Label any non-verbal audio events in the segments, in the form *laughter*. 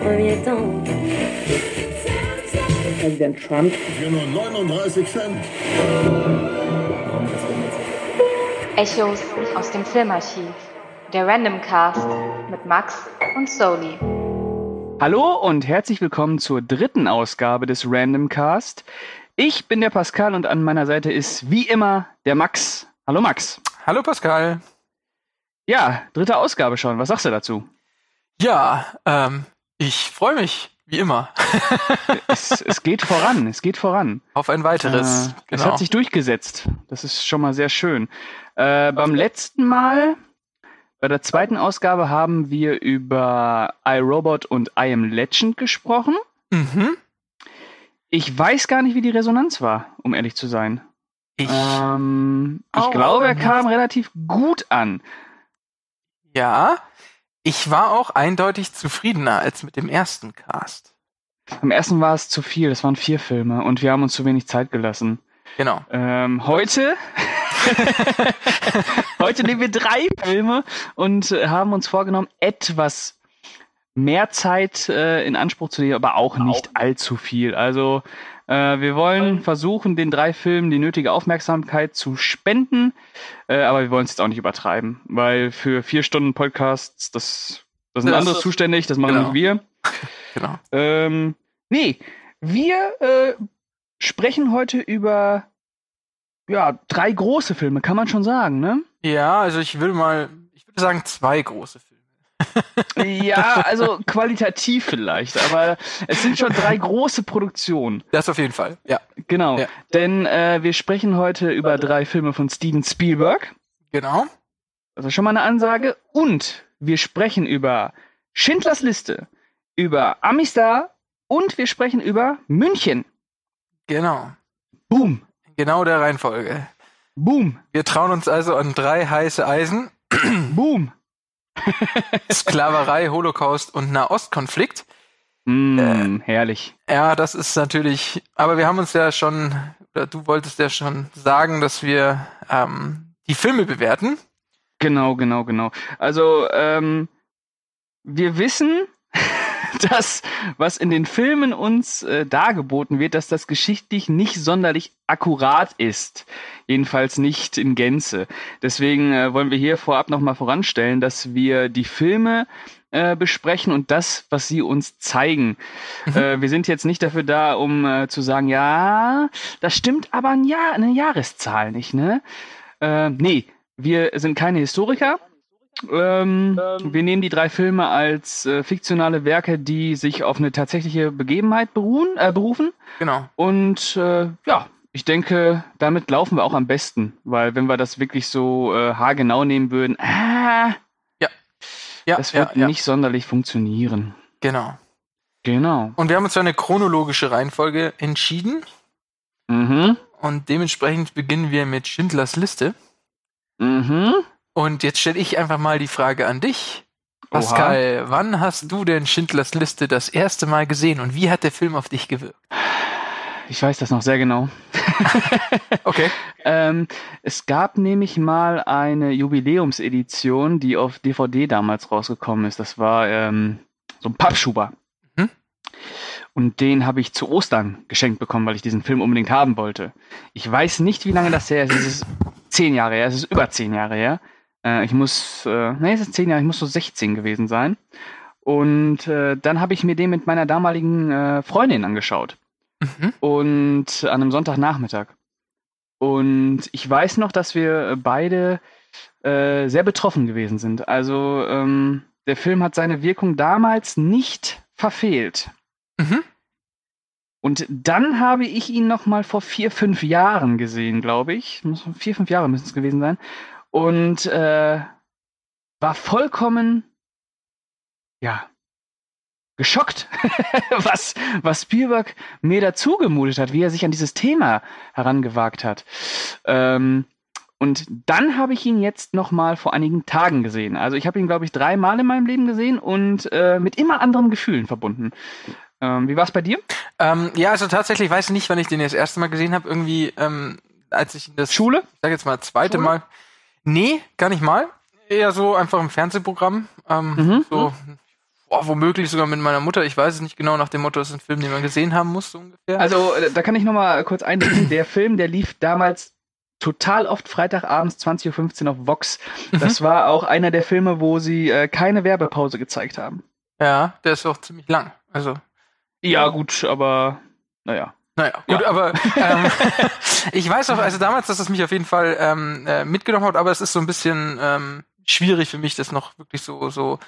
premier temps. Präsident Trump. Für nur 39 Cent. Echos aus dem Filmarchiv. Der Random Cast mit Max und Soli. Hallo und herzlich willkommen zur dritten Ausgabe des Random Cast. Ich bin der Pascal und an meiner Seite ist wie immer der Max. Hallo Max. Hallo Pascal. Ja, dritte Ausgabe schon. Was sagst du dazu? Ja, ähm, ich freue mich, wie immer. *laughs* es, es, geht voran, es geht voran. Auf ein weiteres. Äh, genau. Es hat sich durchgesetzt. Das ist schon mal sehr schön. Äh, beim letzten Mal, bei der zweiten Ausgabe, haben wir über iRobot und I Am Legend gesprochen. Mhm. Ich weiß gar nicht, wie die Resonanz war, um ehrlich zu sein. Ich, ähm, ich glaube, er kam relativ gut an. Ja, ich war auch eindeutig zufriedener als mit dem ersten Cast. Am ersten war es zu viel, das waren vier Filme und wir haben uns zu wenig Zeit gelassen. Genau. Ähm, heute, *laughs* heute nehmen wir drei Filme und haben uns vorgenommen, etwas mehr Zeit äh, in Anspruch zu nehmen, aber auch nicht allzu viel. Also äh, wir wollen versuchen, den drei Filmen die nötige Aufmerksamkeit zu spenden, äh, aber wir wollen es jetzt auch nicht übertreiben, weil für vier Stunden Podcasts, das, das sind das andere zuständig, das machen genau. nicht wir. *laughs* genau. Ähm, nee, wir äh, sprechen heute über ja, drei große Filme, kann man schon sagen, ne? Ja, also ich will mal, ich würde sagen zwei große Filme ja, also qualitativ vielleicht, aber es sind schon drei große Produktionen. Das auf jeden Fall, ja. Genau, ja. denn äh, wir sprechen heute über drei Filme von Steven Spielberg. Genau. Das ist schon mal eine Ansage. Und wir sprechen über Schindlers Liste, über Amistar und wir sprechen über München. Genau. Boom. Genau der Reihenfolge. Boom. Wir trauen uns also an drei heiße Eisen. Boom. *laughs* Sklaverei, Holocaust und Nahostkonflikt. Mm, äh, herrlich. Ja, das ist natürlich, aber wir haben uns ja schon, oder du wolltest ja schon sagen, dass wir ähm, die Filme bewerten. Genau, genau, genau. Also, ähm, wir wissen, *laughs* *laughs* das, was in den Filmen uns äh, dargeboten wird, dass das geschichtlich nicht sonderlich akkurat ist. Jedenfalls nicht in Gänze. Deswegen äh, wollen wir hier vorab nochmal voranstellen, dass wir die Filme äh, besprechen und das, was sie uns zeigen. Mhm. Äh, wir sind jetzt nicht dafür da, um äh, zu sagen, ja, das stimmt aber ein Jahr, eine Jahreszahl nicht, ne? Äh, nee, wir sind keine Historiker ähm, ähm, wir nehmen die drei Filme als äh, fiktionale Werke, die sich auf eine tatsächliche Begebenheit beruhen, äh, berufen. Genau. Und äh, ja, ich denke, damit laufen wir auch am besten, weil wenn wir das wirklich so äh, haargenau nehmen würden, ah, ja. Ja, das wird ja, ja. nicht sonderlich funktionieren. Genau. Genau. Und wir haben uns für eine chronologische Reihenfolge entschieden. Mhm. Und dementsprechend beginnen wir mit Schindlers Liste. Mhm. Und jetzt stelle ich einfach mal die Frage an dich. Pascal, Oha. wann hast du denn Schindlers Liste das erste Mal gesehen und wie hat der Film auf dich gewirkt? Ich weiß das noch sehr genau. *laughs* okay. *laughs* ähm, es gab nämlich mal eine Jubiläumsedition, die auf DVD damals rausgekommen ist. Das war ähm, so ein Pappschuber. Mhm. Und den habe ich zu Ostern geschenkt bekommen, weil ich diesen Film unbedingt haben wollte. Ich weiß nicht, wie lange das her ist. Es ist zehn Jahre her. Es ist über zehn Jahre her. Äh, ich muss, äh, nee, es ist zehn Jahre, ich muss so 16 gewesen sein. Und äh, dann habe ich mir den mit meiner damaligen äh, Freundin angeschaut. Mhm. Und an einem Sonntagnachmittag. Und ich weiß noch, dass wir beide äh, sehr betroffen gewesen sind. Also ähm, der Film hat seine Wirkung damals nicht verfehlt. Mhm. Und dann habe ich ihn noch mal vor vier, fünf Jahren gesehen, glaube ich. Vier, fünf Jahre müssen es gewesen sein und äh, war vollkommen, ja, geschockt, *laughs* was, was Spielberg mir dazu gemutet hat, wie er sich an dieses Thema herangewagt hat. Ähm, und dann habe ich ihn jetzt noch mal vor einigen Tagen gesehen. Also ich habe ihn, glaube ich, dreimal in meinem Leben gesehen und äh, mit immer anderen Gefühlen verbunden. Ähm, wie war es bei dir? Ähm, ja, also tatsächlich weiß ich nicht, wann ich den das erste Mal gesehen habe. Irgendwie, ähm, als ich das Schule, ich sag jetzt mal zweite Schule? Mal, Nee, gar nicht mal. Eher so einfach im Fernsehprogramm. Ähm, Mhm. So boah, womöglich sogar mit meiner Mutter. Ich weiß es nicht genau nach dem Motto, das ist ein Film, den man gesehen haben muss, so ungefähr. Also, äh, da kann ich noch mal kurz einbinden. der Film, der lief damals total oft Freitagabends 20.15 Uhr auf Vox. Das mhm. war auch einer der Filme, wo sie äh, keine Werbepause gezeigt haben. Ja, der ist auch ziemlich lang. Also. Ja, gut, aber naja. Naja, gut, ja. aber *laughs* ähm, ich weiß auch, also damals, dass es mich auf jeden Fall ähm, äh, mitgenommen hat, aber es ist so ein bisschen ähm, schwierig für mich, das noch wirklich so, so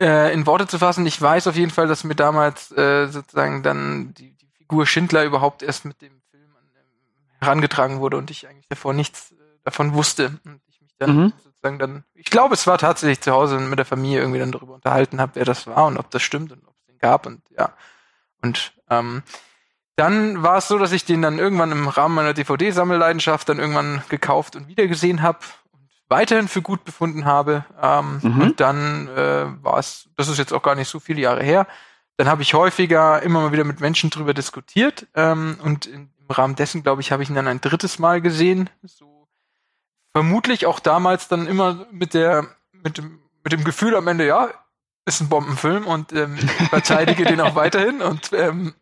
äh, in Worte zu fassen. Ich weiß auf jeden Fall, dass mir damals äh, sozusagen dann die, die Figur Schindler überhaupt erst mit dem Film ähm, herangetragen wurde und ich eigentlich davor nichts äh, davon wusste. Und ich mich dann mhm. sozusagen dann, ich glaube, es war tatsächlich zu Hause mit der Familie irgendwie dann darüber unterhalten habe, wer das war und ob das stimmt und ob es den gab und ja. Und ähm, dann war es so, dass ich den dann irgendwann im Rahmen meiner DVD-Sammelleidenschaft dann irgendwann gekauft und wiedergesehen habe und weiterhin für gut befunden habe. Ähm, mhm. Und dann äh, war es, das ist jetzt auch gar nicht so viele Jahre her, dann habe ich häufiger immer mal wieder mit Menschen drüber diskutiert ähm, und im Rahmen dessen, glaube ich, habe ich ihn dann ein drittes Mal gesehen. So vermutlich auch damals dann immer mit der mit dem mit dem Gefühl am Ende, ja, ist ein Bombenfilm und ähm, verteidige den auch *laughs* weiterhin und ähm,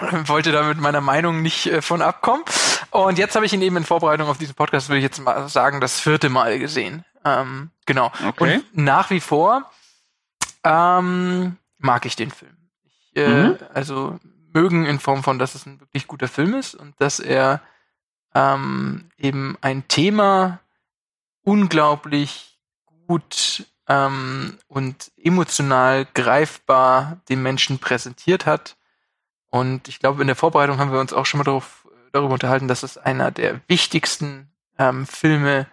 *laughs* wollte da mit meiner Meinung nicht äh, von abkommen. Und jetzt habe ich ihn eben in Vorbereitung auf diesen Podcast, würde ich jetzt mal sagen, das vierte Mal gesehen. Ähm, genau. Okay. Und nach wie vor ähm, mag ich den Film. Ich, äh, mhm. Also mögen in Form von, dass es ein wirklich guter Film ist und dass er ähm, eben ein Thema unglaublich gut ähm, und emotional greifbar den Menschen präsentiert hat und ich glaube, in der Vorbereitung haben wir uns auch schon mal darauf, darüber unterhalten, dass es einer der wichtigsten ähm, Filme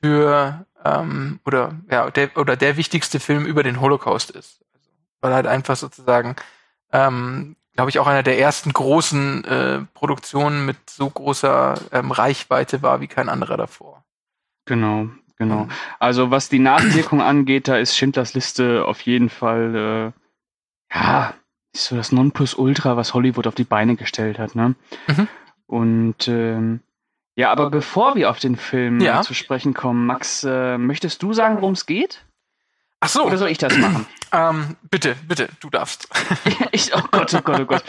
für ähm, oder ja der oder der wichtigste Film über den Holocaust ist. Also, weil halt einfach sozusagen, ähm, glaube ich, auch einer der ersten großen äh, Produktionen mit so großer ähm, Reichweite war wie kein anderer davor. Genau, genau. Also was die Nachwirkung angeht, da ist Schindlers Liste auf jeden Fall äh, ja ist so das Nonplusultra, was Hollywood auf die Beine gestellt hat, ne? Mhm. Und ähm, ja, aber bevor wir auf den Film ja. zu sprechen kommen, Max, äh, möchtest du sagen, worum es geht? Ach so. Oder soll ich das machen? *clears throat* ähm, bitte, bitte, du darfst. *laughs* ich, oh Gott, oh Gott, oh Gott.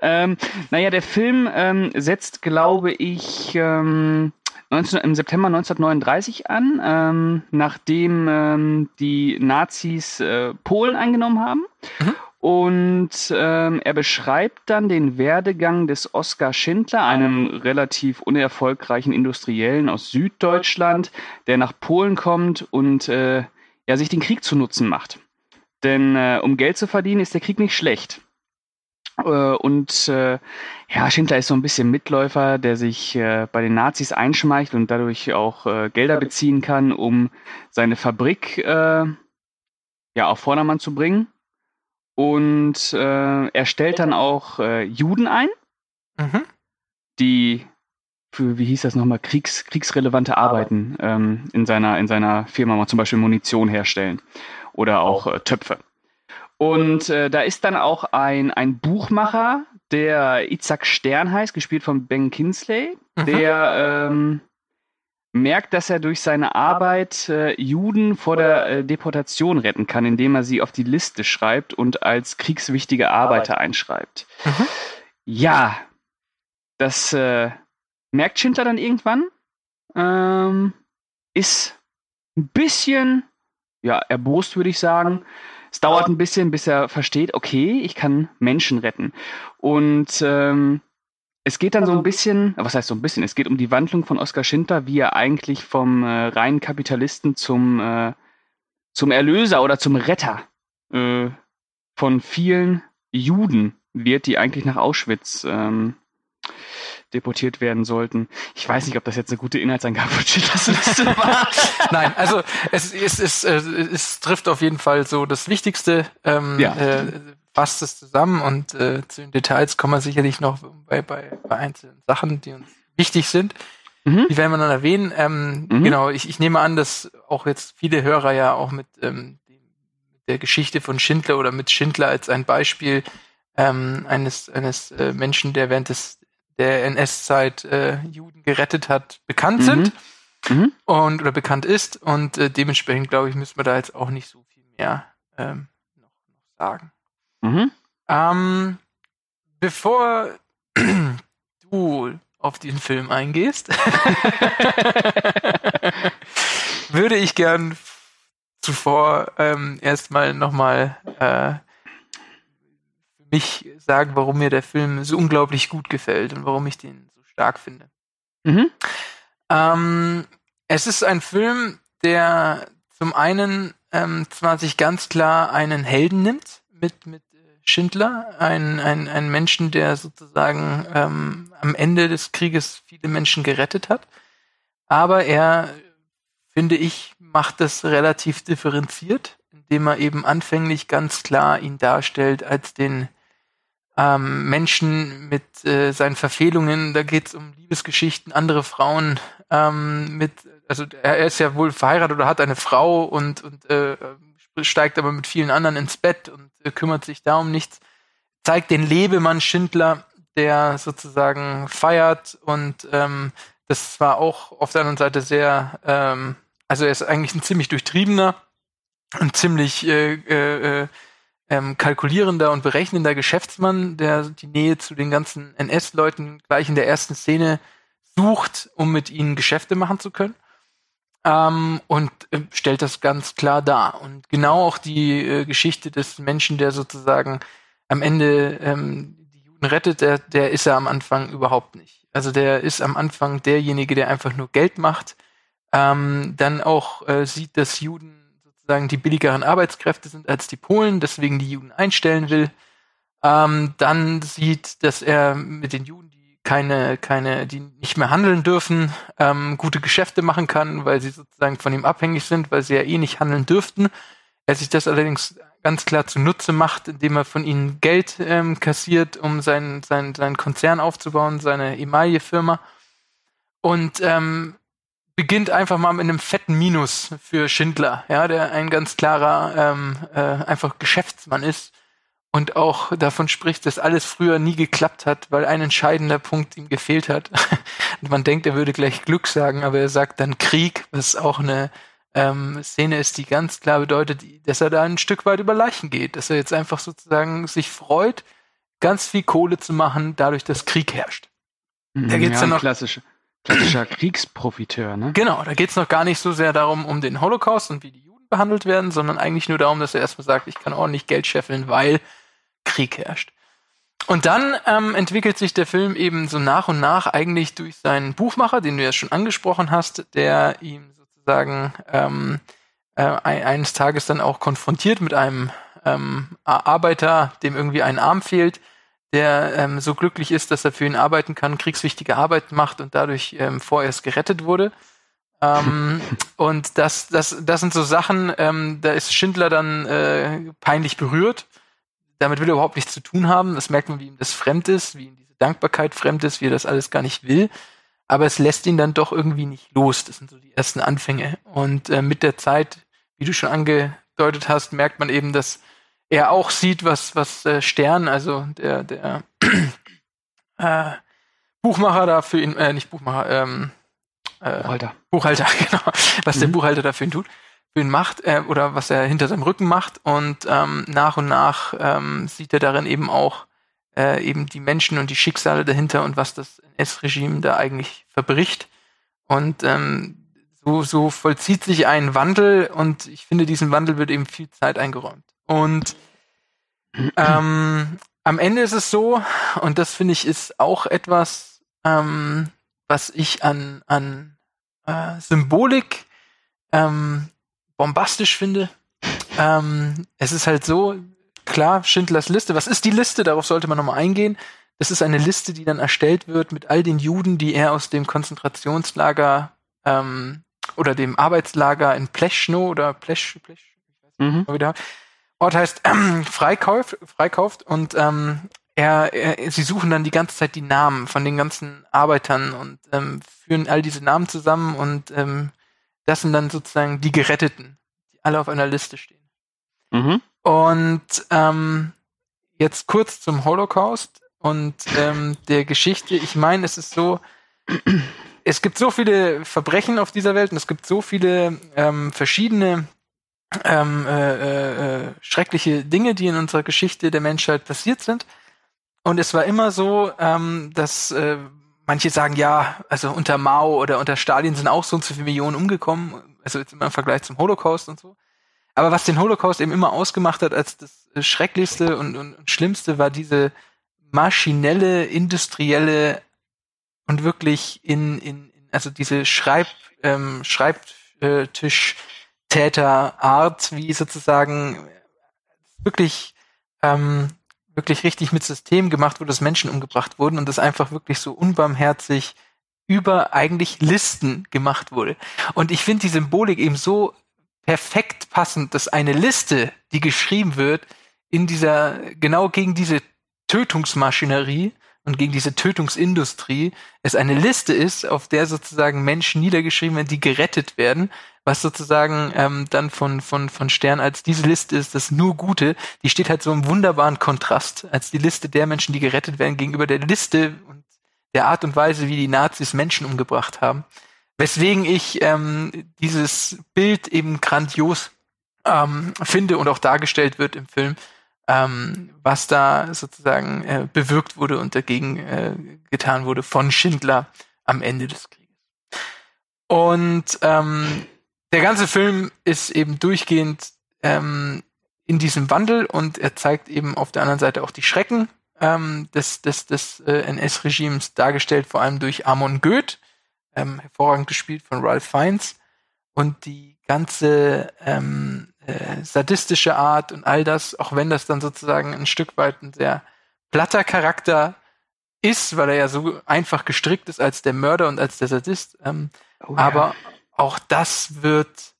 ähm, naja, der Film ähm, setzt, glaube ich, ähm, 19, im September 1939 an, ähm, nachdem ähm, die Nazis äh, Polen eingenommen haben. Mhm. Und ähm, er beschreibt dann den Werdegang des Oskar Schindler, einem relativ unerfolgreichen Industriellen aus Süddeutschland, der nach Polen kommt und äh, ja, sich den Krieg zu Nutzen macht. Denn äh, um Geld zu verdienen, ist der Krieg nicht schlecht. Äh, und äh, ja, Schindler ist so ein bisschen Mitläufer, der sich äh, bei den Nazis einschmeichelt und dadurch auch äh, Gelder beziehen kann, um seine Fabrik äh, ja auf Vordermann zu bringen und äh, er stellt dann auch äh, Juden ein, mhm. die für, wie hieß das nochmal, Kriegs, kriegsrelevante Arbeiten ähm, in, seiner, in seiner Firma mal zum Beispiel Munition herstellen oder auch äh, Töpfe. Und äh, da ist dann auch ein, ein Buchmacher, der Isaac Stern heißt, gespielt von Ben Kinsley, mhm. der ähm, merkt, dass er durch seine Arbeit äh, Juden vor der äh, Deportation retten kann, indem er sie auf die Liste schreibt und als kriegswichtige Arbeiter einschreibt. Mhm. Ja, das äh, merkt Schindler dann irgendwann. Ähm, ist ein bisschen, ja, erbost, würde ich sagen. Es dauert ein bisschen, bis er versteht, okay, ich kann Menschen retten. Und ähm, es geht dann so ein bisschen, was heißt so ein bisschen, es geht um die Wandlung von Oskar Schindler, wie er eigentlich vom äh, reinen Kapitalisten zum, äh, zum Erlöser oder zum Retter äh, von vielen Juden wird, die eigentlich nach Auschwitz ähm, deportiert werden sollten. Ich weiß nicht, ob das jetzt eine gute Inhaltsangabe von Schindlers Liste war. *laughs* Nein, also es, es, es, es, es trifft auf jeden Fall so das Wichtigste. Ähm, ja. äh, fasst es zusammen und äh, zu den Details kommen wir sicherlich noch bei, bei, bei einzelnen Sachen, die uns wichtig sind. Mhm. Die werden wir dann erwähnen. Ähm, mhm. Genau, ich, ich nehme an, dass auch jetzt viele Hörer ja auch mit, ähm, der Geschichte von Schindler oder mit Schindler als ein Beispiel ähm, eines, eines äh, Menschen, der während des, der NS-Zeit äh, Juden gerettet hat, bekannt mhm. sind mhm. und oder bekannt ist. Und äh, dementsprechend, glaube ich, müssen wir da jetzt auch nicht so viel mehr ähm, sagen. Mhm. Ähm, bevor *clears throat* du auf diesen Film eingehst, *laughs* würde ich gern zuvor ähm, erstmal nochmal äh, für mich sagen, warum mir der Film so unglaublich gut gefällt und warum ich den so stark finde. Mhm. Ähm, es ist ein Film, der zum einen ähm, zwar sich ganz klar einen Helden nimmt mit, mit Schindler, ein, ein, Menschen, der sozusagen ähm, am Ende des Krieges viele Menschen gerettet hat. Aber er, finde ich, macht das relativ differenziert, indem er eben anfänglich ganz klar ihn darstellt als den ähm, Menschen mit äh, seinen Verfehlungen. Da geht es um Liebesgeschichten, andere Frauen ähm, mit, also er, ist ja wohl verheiratet oder hat eine Frau und, und äh, steigt aber mit vielen anderen ins Bett und kümmert sich da um nichts. Zeigt den Lebemann Schindler, der sozusagen feiert und ähm, das war auch auf der anderen Seite sehr, ähm, also er ist eigentlich ein ziemlich durchtriebener und ziemlich äh, äh, äh ähm, kalkulierender und berechnender Geschäftsmann, der die Nähe zu den ganzen NS-Leuten gleich in der ersten Szene sucht, um mit ihnen Geschäfte machen zu können. Ähm, und äh, stellt das ganz klar dar. Und genau auch die äh, Geschichte des Menschen, der sozusagen am Ende ähm, die Juden rettet, der, der ist er am Anfang überhaupt nicht. Also der ist am Anfang derjenige, der einfach nur Geld macht, ähm, dann auch äh, sieht, dass Juden sozusagen die billigeren Arbeitskräfte sind als die Polen, deswegen die Juden einstellen will. Ähm, dann sieht, dass er mit den Juden, keine, keine, die nicht mehr handeln dürfen, ähm, gute Geschäfte machen kann, weil sie sozusagen von ihm abhängig sind, weil sie ja eh nicht handeln dürften. Er sich das allerdings ganz klar zunutze macht, indem er von ihnen Geld ähm, kassiert, um seinen, seinen, seinen Konzern aufzubauen, seine Emaille-Firma. Und ähm, beginnt einfach mal mit einem fetten Minus für Schindler, ja, der ein ganz klarer ähm, äh, einfach Geschäftsmann ist und auch davon spricht, dass alles früher nie geklappt hat, weil ein entscheidender Punkt ihm gefehlt hat. *laughs* und man denkt, er würde gleich Glück sagen, aber er sagt dann Krieg, was auch eine ähm, Szene ist, die ganz klar bedeutet, dass er da ein Stück weit über Leichen geht, dass er jetzt einfach sozusagen sich freut, ganz viel Kohle zu machen, dadurch, dass Krieg herrscht. Da geht's ja, dann noch klassische Klassischer Kriegsprofiteur, ne? Genau, da geht's noch gar nicht so sehr darum, um den Holocaust und wie die Juden behandelt werden, sondern eigentlich nur darum, dass er erstmal sagt, ich kann ordentlich Geld scheffeln, weil Krieg herrscht. Und dann ähm, entwickelt sich der Film eben so nach und nach eigentlich durch seinen Buchmacher, den du ja schon angesprochen hast, der ihm sozusagen ähm, äh, eines Tages dann auch konfrontiert mit einem ähm, Arbeiter, dem irgendwie ein Arm fehlt, der ähm, so glücklich ist, dass er für ihn arbeiten kann, kriegswichtige Arbeit macht und dadurch ähm, vorerst gerettet wurde. Ähm, *laughs* und das, das, das sind so Sachen, ähm, da ist Schindler dann äh, peinlich berührt. Damit will er überhaupt nichts zu tun haben. Das merkt man, wie ihm das fremd ist, wie ihm diese Dankbarkeit fremd ist, wie er das alles gar nicht will. Aber es lässt ihn dann doch irgendwie nicht los. Das sind so die ersten Anfänge. Und äh, mit der Zeit, wie du schon angedeutet hast, merkt man eben, dass er auch sieht, was, was äh, Stern, also der, der *clears throat* äh, Buchmacher da für ihn, äh, nicht Buchmacher, ähm, äh, Buchhalter. Buchhalter, *laughs* genau, was mhm. der Buchhalter da für ihn tut, ihn macht, äh, oder was er hinter seinem Rücken macht. Und ähm, nach und nach ähm, sieht er darin eben auch äh, eben die Menschen und die Schicksale dahinter und was das NS-Regime da eigentlich verbricht. Und ähm, so, so vollzieht sich ein Wandel und ich finde, diesen Wandel wird eben viel Zeit eingeräumt. Und ähm, am Ende ist es so, und das finde ich ist auch etwas, ähm, was ich an, an äh, Symbolik ähm, bombastisch finde. Ähm, es ist halt so, klar, Schindlers Liste. Was ist die Liste? Darauf sollte man nochmal eingehen. Das ist eine Liste, die dann erstellt wird mit all den Juden, die er aus dem Konzentrationslager ähm, oder dem Arbeitslager in Pleschno oder Plech, Plech ich weiß nicht, mhm. wieder, Ort heißt ähm, Freikauf, Freikauft und ähm, er, er, sie suchen dann die ganze Zeit die Namen von den ganzen Arbeitern und ähm, führen all diese Namen zusammen und ähm, das sind dann sozusagen die Geretteten, die alle auf einer Liste stehen. Mhm. Und ähm, jetzt kurz zum Holocaust und ähm, der Geschichte. Ich meine, es ist so, es gibt so viele Verbrechen auf dieser Welt und es gibt so viele ähm, verschiedene ähm, äh, äh, äh, schreckliche Dinge, die in unserer Geschichte der Menschheit passiert sind. Und es war immer so, ähm, dass äh, manche sagen, ja, also unter Mao oder unter Stalin sind auch so und so viele Millionen umgekommen, also jetzt immer im Vergleich zum Holocaust und so. Aber was den Holocaust eben immer ausgemacht hat als das Schrecklichste und, und, und Schlimmste, war diese maschinelle, industrielle und wirklich in, in also diese Schreib, ähm, Schreibtisch-Täterart, wie sozusagen wirklich ähm, wirklich richtig mit System gemacht wurde, dass Menschen umgebracht wurden und das einfach wirklich so unbarmherzig über eigentlich Listen gemacht wurde. Und ich finde die Symbolik eben so perfekt passend, dass eine Liste, die geschrieben wird, in dieser, genau gegen diese Tötungsmaschinerie und gegen diese Tötungsindustrie, es eine Liste ist, auf der sozusagen Menschen niedergeschrieben werden, die gerettet werden, was sozusagen ähm, dann von, von, von Stern als diese Liste ist, das nur Gute, die steht halt so im wunderbaren Kontrast als die Liste der Menschen, die gerettet werden, gegenüber der Liste und der Art und Weise, wie die Nazis Menschen umgebracht haben. Weswegen ich ähm, dieses Bild eben grandios ähm, finde und auch dargestellt wird im Film, ähm, was da sozusagen äh, bewirkt wurde und dagegen äh, getan wurde von Schindler am Ende des Krieges. Und ähm, der ganze Film ist eben durchgehend ähm, in diesem Wandel und er zeigt eben auf der anderen Seite auch die Schrecken ähm, des, des, des äh, NS-Regimes, dargestellt vor allem durch Amon Goeth, ähm, hervorragend gespielt von Ralph Fiennes. Und die ganze ähm, äh, sadistische Art und all das, auch wenn das dann sozusagen ein Stück weit ein sehr platter Charakter ist, weil er ja so einfach gestrickt ist als der Mörder und als der Sadist. Ähm, oh, ja. Auch das wird,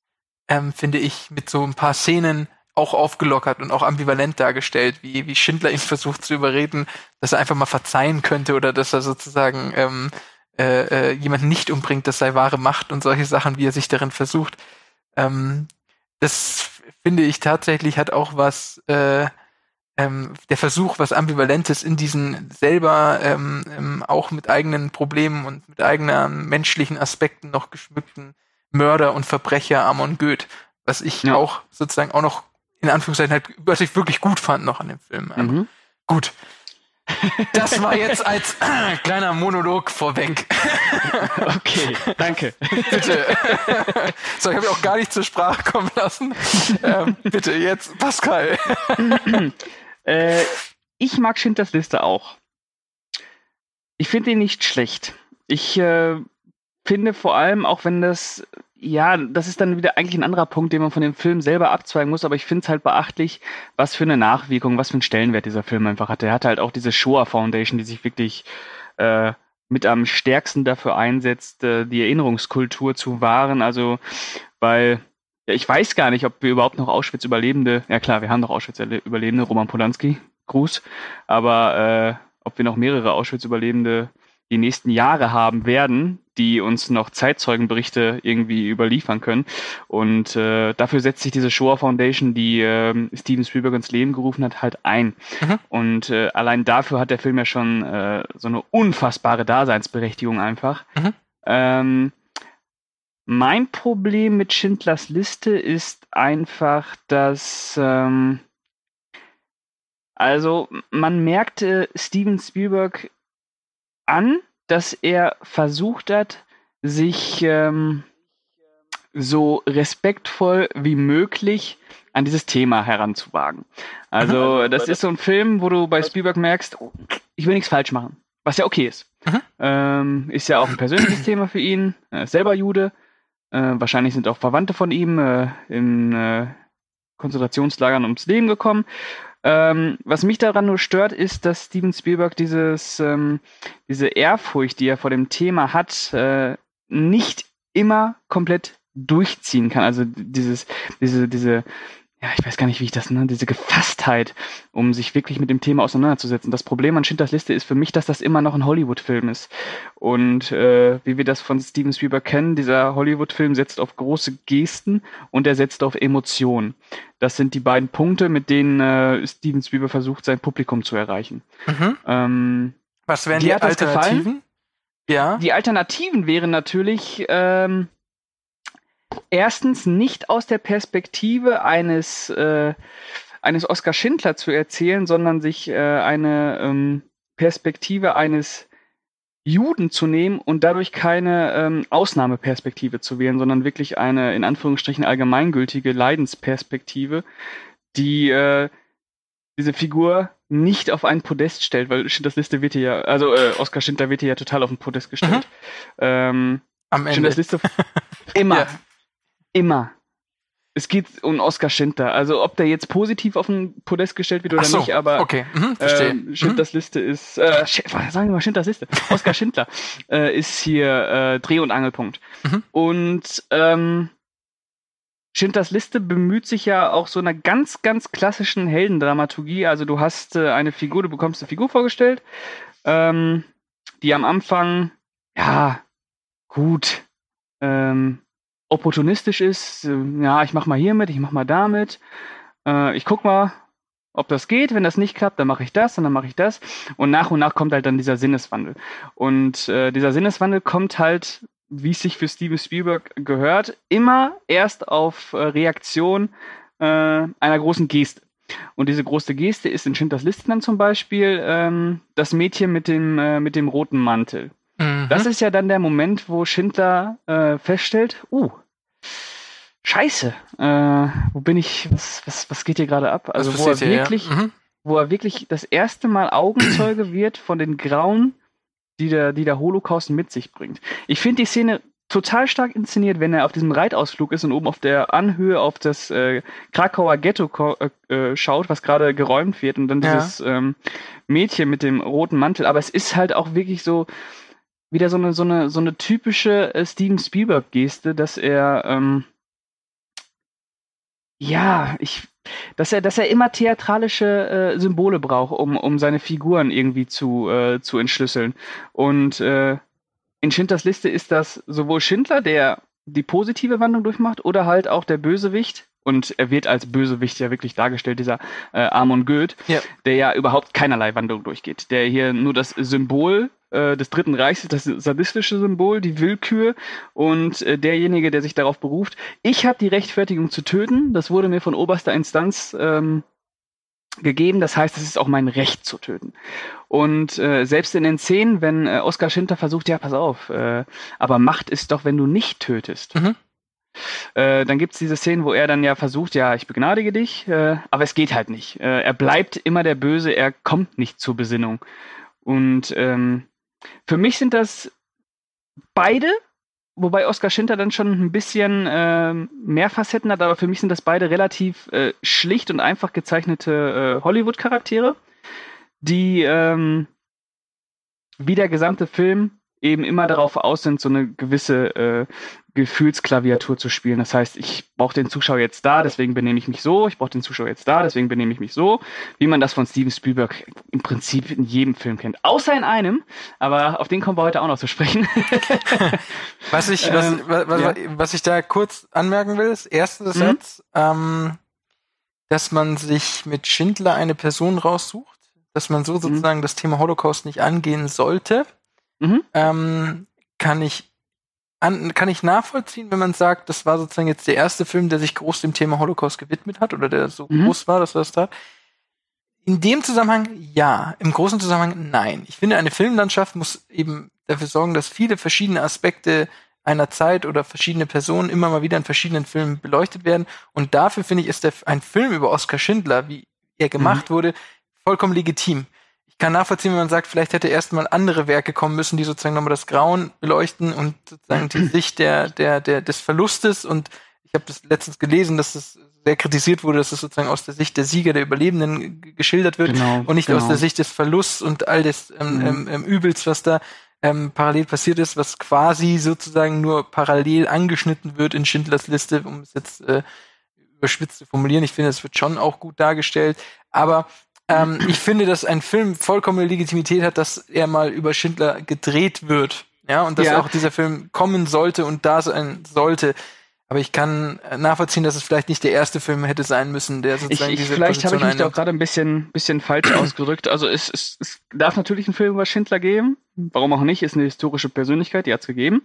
ähm, finde ich, mit so ein paar Szenen auch aufgelockert und auch ambivalent dargestellt, wie, wie Schindler ihn *laughs* versucht zu überreden, dass er einfach mal verzeihen könnte oder dass er sozusagen ähm, äh, äh, jemanden nicht umbringt, das sei wahre Macht und solche Sachen, wie er sich darin versucht. Ähm, das finde ich tatsächlich hat auch was, äh, ähm, der Versuch, was Ambivalentes in diesen selber ähm, ähm, auch mit eigenen Problemen und mit eigenen menschlichen Aspekten noch geschmückten Mörder und Verbrecher Amon Goeth, was ich ja. auch sozusagen auch noch in Anführungszeichen halt, was ich wirklich gut fand noch an dem Film. Mhm. Gut. *laughs* Das war jetzt als *clears throat* kleiner Monolog vorweg. *laughs* Okay, danke. Bitte. *laughs* So, ich habe auch gar nicht zur Sprache kommen lassen. Ähm, bitte, jetzt Pascal. *clears throat* äh, ich mag Schindlers Liste auch. Ich finde ihn nicht schlecht. Ich äh, finde vor allem, auch wenn das, ja, das ist dann wieder eigentlich ein anderer Punkt, den man von dem Film selber abzweigen muss, aber ich finde es halt beachtlich, was für eine Nachwirkung, was für einen Stellenwert dieser Film einfach hatte. Er hatte halt auch diese Shoah Foundation, die sich wirklich äh, mit am stärksten dafür einsetzt, äh, die Erinnerungskultur zu wahren. Also, weil ja, ich weiß gar nicht, ob wir überhaupt noch Auschwitz-Überlebende, ja klar, wir haben noch Auschwitz-Überlebende, Roman Polanski, Gruß, aber äh, ob wir noch mehrere Auschwitz-Überlebende die nächsten Jahre haben werden, die uns noch Zeitzeugenberichte irgendwie überliefern können. Und äh, dafür setzt sich diese Shoah Foundation, die äh, Steven Spielberg ins Leben gerufen hat, halt ein. Mhm. Und äh, allein dafür hat der Film ja schon äh, so eine unfassbare Daseinsberechtigung einfach. Mhm. Ähm, mein Problem mit Schindlers Liste ist einfach, dass ähm, also man merkte Steven Spielberg an, dass er versucht hat, sich ähm, so respektvoll wie möglich an dieses Thema heranzuwagen. Also das ist so ein Film, wo du bei Spielberg merkst, oh, ich will nichts falsch machen, was ja okay ist. Ähm, ist ja auch ein persönliches *clears throat* Thema für ihn, er ist selber Jude. Äh, wahrscheinlich sind auch Verwandte von ihm äh, in äh, Konzentrationslagern ums Leben gekommen. Ähm, was mich daran nur stört, ist, dass Steven Spielberg dieses, ähm, diese Ehrfurcht, die er vor dem Thema hat, äh, nicht immer komplett durchziehen kann. Also dieses, diese, diese ja, ich weiß gar nicht, wie ich das, ne, diese Gefasstheit, um sich wirklich mit dem Thema auseinanderzusetzen. Das Problem an Schindlers Liste ist für mich, dass das immer noch ein Hollywood-Film ist. Und äh, wie wir das von Steven Spielberg kennen, dieser Hollywood-Film setzt auf große Gesten und er setzt auf Emotionen. Das sind die beiden Punkte, mit denen äh, Steven Spielberg versucht, sein Publikum zu erreichen. Mhm. Ähm, Was wären die Alternativen? Ja. Die Alternativen wären natürlich ähm, erstens nicht aus der Perspektive eines, äh, eines Oskar Schindler zu erzählen, sondern sich äh, eine ähm, Perspektive eines Juden zu nehmen und dadurch keine ähm, Ausnahmeperspektive zu wählen, sondern wirklich eine in Anführungsstrichen allgemeingültige Leidensperspektive, die äh, diese Figur nicht auf ein Podest stellt, weil Schindlers Liste wird hier ja, also äh, Oskar Schindler wird hier ja total auf ein Podest gestellt. Mhm. Ähm, Am Ende. Schindlers Liste *laughs* immer, ja. Immer. Es geht um Oskar Schindler. Also ob der jetzt positiv auf ein Podest gestellt wird oder so, nicht, aber okay. mhm. Ähm, Schindlers mhm. Liste ist, äh, sagen wir mal Schindlers Liste. Oskar Schindler *laughs* äh, ist hier äh, Dreh- und Angelpunkt. Mhm. Und ähm, Schindlers Liste bemüht sich ja auch so einer ganz, ganz klassischen Heldendramaturgie. Also du hast äh, eine Figur, du bekommst eine Figur vorgestellt, ähm, die am Anfang, ja, gut, ähm, opportunistisch ist. Äh, ja, ich mach mal hier mit, ich mach mal damit. Äh, ich guck mal, ob das geht. Wenn das nicht klappt, dann mache ich das und dann mache ich das. Und nach und nach kommt halt dann dieser Sinneswandel. Und äh, dieser Sinneswandel kommt halt wie es sich für Steven Spielberg gehört, immer erst auf äh, Reaktion äh, einer großen Geste. Und diese große Geste ist in Schindlers Listen dann zum Beispiel ähm, das Mädchen mit dem, äh, mit dem roten Mantel. Mhm. Das ist ja dann der Moment, wo Schindler äh, feststellt, uh, Scheiße, äh, wo bin ich, was, was, was geht hier gerade ab? Also wo er wirklich, ja. mhm. wo er wirklich das erste Mal Augenzeuge *clears throat* wird von den grauen die der, die der Holocaust mit sich bringt. Ich finde die Szene total stark inszeniert, wenn er auf diesem Reitausflug ist und oben auf der Anhöhe auf das äh, Krakauer Ghetto äh, äh, schaut, was gerade geräumt wird und dann dieses ja. ähm, Mädchen mit dem roten Mantel. Aber es ist halt auch wirklich so wieder so eine so eine so eine typische äh, Steven Spielberg Geste, dass er ähm, ja, ich dass er, dass er immer theatralische äh, Symbole braucht, um, um seine Figuren irgendwie zu, äh, zu entschlüsseln. Und äh, in Schindlers Liste ist das sowohl Schindler, der die positive Wandlung durchmacht, oder halt auch der Bösewicht. Und er wird als Bösewicht ja wirklich dargestellt, dieser äh, Amon Goeth, ja. der ja überhaupt keinerlei Wandlung durchgeht. Der hier nur das Symbol äh, des Dritten Reichs, das sadistische Symbol, die Willkür und äh, derjenige, der sich darauf beruft, ich habe die Rechtfertigung zu töten, das wurde mir von oberster Instanz ähm, gegeben, das heißt, es ist auch mein Recht zu töten. Und äh, selbst in den Szenen, wenn äh, Oskar Schinter versucht, ja, pass auf, äh, aber Macht ist doch, wenn du nicht tötest. Mhm. Äh, dann gibt's diese Szenen, wo er dann ja versucht, ja, ich begnadige dich, äh, aber es geht halt nicht. Äh, er bleibt immer der Böse, er kommt nicht zur Besinnung. Und ähm, für mich sind das beide, wobei Oskar Schinter dann schon ein bisschen äh, mehr Facetten hat, aber für mich sind das beide relativ äh, schlicht und einfach gezeichnete äh, Hollywood-Charaktere, die ähm, wie der gesamte Film eben immer darauf aus sind, so eine gewisse äh, Gefühlsklaviatur zu spielen. Das heißt, ich brauche den Zuschauer jetzt da, deswegen benehme ich mich so, ich brauche den Zuschauer jetzt da, deswegen benehme ich mich so, wie man das von Steven Spielberg im Prinzip in jedem Film kennt. Außer in einem, aber auf den kommen wir heute auch noch zu sprechen. *laughs* was, ich, was, ähm, was, was, ja. was, ich da kurz anmerken will, ist erster mhm. Satz, ähm, dass man sich mit Schindler eine Person raussucht, dass man so mhm. sozusagen mhm. das Thema Holocaust nicht angehen sollte. Mhm. Ähm, kann ich an, kann ich nachvollziehen, wenn man sagt, das war sozusagen jetzt der erste Film, der sich groß dem Thema Holocaust gewidmet hat oder der so mhm. groß war, dass er das tat. In dem Zusammenhang ja, im großen Zusammenhang nein. Ich finde, eine Filmlandschaft muss eben dafür sorgen, dass viele verschiedene Aspekte einer Zeit oder verschiedene Personen immer mal wieder in verschiedenen Filmen beleuchtet werden. Und dafür finde ich, ist der, ein Film über Oskar Schindler, wie er gemacht mhm. wurde, vollkommen legitim ich kann nachvollziehen, wenn man sagt, vielleicht hätte erstmal andere Werke kommen müssen, die sozusagen nochmal das Grauen beleuchten und sozusagen die *clears throat* Sicht der, der, der, des Verlustes und ich habe das letztens gelesen, dass es sehr kritisiert wurde, dass es sozusagen aus der Sicht der Sieger, der Überlebenden geschildert wird genau, und nicht genau. aus der Sicht des Verlusts und all des ähm, mhm. ähm, ähm, Übels, was da ähm, parallel passiert ist, was quasi sozusagen nur parallel angeschnitten wird in Schindlers Liste, um es jetzt äh, überspitzt zu formulieren. Ich finde, es wird schon auch gut dargestellt, aber ähm, ich finde, dass ein Film vollkommene Legitimität hat, dass er mal über Schindler gedreht wird. Ja, und dass ja. auch dieser Film kommen sollte und da sein sollte. Aber ich kann nachvollziehen, dass es vielleicht nicht der erste Film hätte sein müssen, der sozusagen ich, ich, diese Vielleicht habe ich mich da auch gerade ein bisschen, bisschen falsch *clears throat* ausgedrückt. Also es, es, es darf natürlich einen Film über Schindler geben. Warum auch nicht? Ist eine historische Persönlichkeit, die hat's gegeben.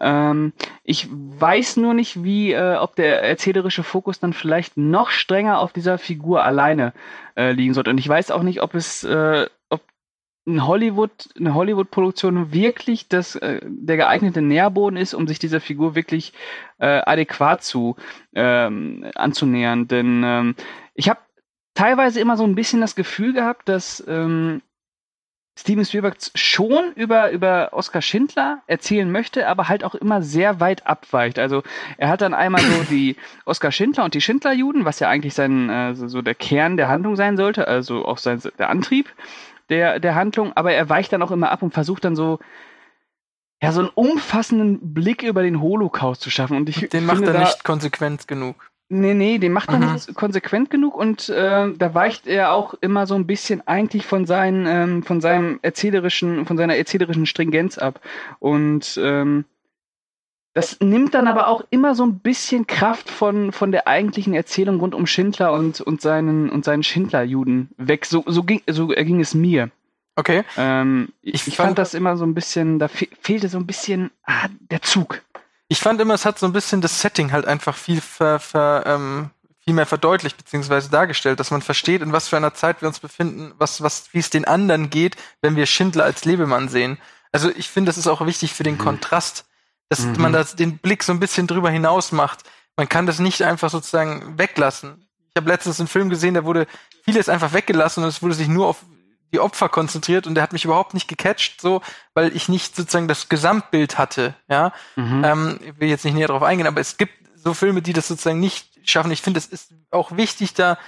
Ähm, ich weiß nur nicht, wie, äh, ob der erzählerische Fokus dann vielleicht noch strenger auf dieser Figur alleine äh, liegen sollte. Und ich weiß auch nicht, ob es, äh, ob ein Hollywood, eine Hollywood-Produktion wirklich das, äh, der geeignete Nährboden ist, um sich dieser Figur wirklich äh, adäquat zu ähm, anzunähern. Denn ähm, ich habe teilweise immer so ein bisschen das Gefühl gehabt, dass ähm, Steven Spielberg schon über, über Oskar Schindler erzählen möchte, aber halt auch immer sehr weit abweicht. Also er hat dann einmal so die Oskar Schindler und die Schindlerjuden, was ja eigentlich sein, äh, so der Kern der Handlung sein sollte, also auch sein, der Antrieb der, der Handlung, aber er weicht dann auch immer ab und versucht dann so, ja, so einen umfassenden Blick über den Holocaust zu schaffen. Und ich Den macht er da- nicht konsequent genug. Nee, nee, den macht er Mhm. nicht konsequent genug und äh, da weicht er auch immer so ein bisschen eigentlich von seinen, ähm, von seinem erzählerischen, von seiner erzählerischen Stringenz ab. Und ähm, das nimmt dann aber auch immer so ein bisschen Kraft von, von der eigentlichen Erzählung rund um Schindler und, und seinen und seinen Schindlerjuden weg. So, so ging so ging es mir. Okay. Ähm, ich, Ich ich fand- fand das immer so ein bisschen, da fe fehlte so ein bisschen ah, der Zug. Ich fand immer, es hat so ein bisschen das Setting halt einfach viel, ver, ver, ähm, viel mehr verdeutlicht beziehungsweise dargestellt, dass man versteht, in was für einer Zeit wir uns befinden, was, was, wie es den anderen geht, wenn wir Schindler als Lebemann sehen. Also ich finde, das ist auch wichtig für den Mhm. Kontrast, dass Mhm. man das, den Blick so ein bisschen drüber hinaus macht. Man kann das nicht einfach sozusagen weglassen. Ich habe letztens einen Film gesehen, da wurde vieles einfach weggelassen und es wurde sich nur auf die Opfer konzentriert und der hat mich überhaupt nicht gecatcht, so, weil ich nicht sozusagen das Gesamtbild hatte, ja. Mhm. Ähm, ich will jetzt nicht näher drauf eingehen, aber es gibt so Filme, die das sozusagen nicht schaffen. Ich finde, es ist auch wichtig, da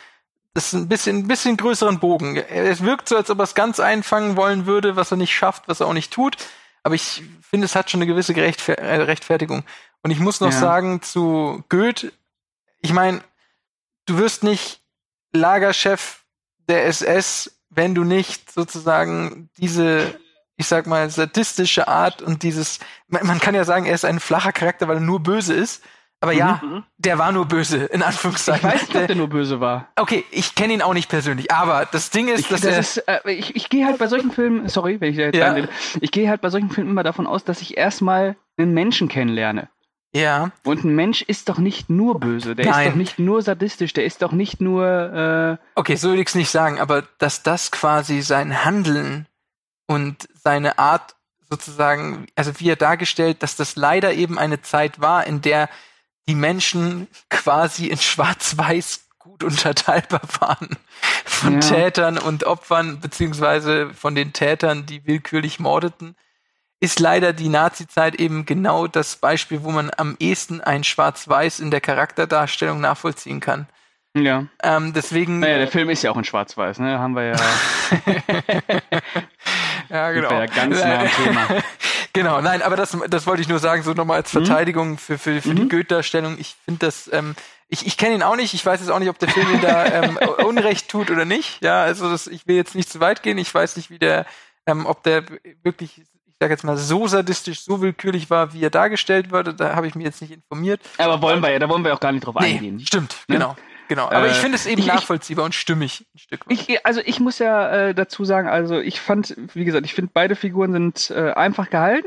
das ein bisschen, ein bisschen größeren Bogen. Es wirkt so, als ob er es ganz einfangen wollen würde, was er nicht schafft, was er auch nicht tut. Aber ich finde, es hat schon eine gewisse Gerechtfer äh, Rechtfertigung. Und ich muss noch Ja. sagen zu Goethe, ich meine, du wirst nicht Lagerchef der SS, wenn du nicht sozusagen diese, ich sag mal, sadistische Art und dieses, man, man kann ja sagen, er ist ein flacher Charakter, weil er nur böse ist. Aber ja, der war nur böse, in ich Anführungszeichen. weiß nicht, ob der nur böse war. okay, ich kenne ihn auch nicht persönlich, aber das Ding ist, Ich, dass das er, ist, äh, ich, ich gehe halt bei solchen Filmen, sorry, wenn ich da jetzt Ja. reinrede, ich gehe halt bei solchen Filmen immer davon aus, dass ich erstmal einen Menschen kennenlerne. Ja, Und ein Mensch ist doch nicht nur böse, der Nein. ist doch nicht nur sadistisch, der ist doch nicht nur, äh, okay, so will ich es nicht sagen, aber dass das quasi sein Handeln und seine Art sozusagen, also wie er dargestellt, dass das leider eben eine Zeit war, in der die Menschen quasi in Schwarz-Weiß gut unterteilbar waren von Ja. Tätern und Opfern, beziehungsweise von den Tätern, die willkürlich mordeten, ist leider die Nazi-Zeit eben genau das Beispiel, wo man am ehesten ein Schwarz-Weiß in der Charakterdarstellung nachvollziehen kann. ja. Ähm, deswegen. Naja, der Film ist ja auch in Schwarz-Weiß, ne? Haben wir ja, *laughs* ja, wir ja ganz nah am Thema. *laughs* Genau, nein, aber das, das wollte ich nur sagen, so nochmal als Verteidigung für, für, für die Mhm. Goethe-Darstellung. Ich finde das, ähm, ich, ich kenne ihn auch nicht, ich weiß jetzt auch nicht, ob der Film ihm da ähm, *laughs* Unrecht tut oder nicht. Ja, also das, ich will jetzt nicht zu weit gehen, ich weiß nicht, wie der, ähm, ob der wirklich, ich sage jetzt mal, so sadistisch, so willkürlich war, wie er dargestellt wurde. Da habe ich mich jetzt nicht informiert. Aber wollen wir ja, da wollen wir auch gar nicht drauf eingehen. stimmt, Ne? genau. Genau. Aber Äh, ich finde es eben ich- ich- nachvollziehbar und stimmig ein Stück weit. Ich, also ich muss ja äh, dazu sagen, also ich fand, wie gesagt, ich finde beide Figuren sind äh, einfach gehalten.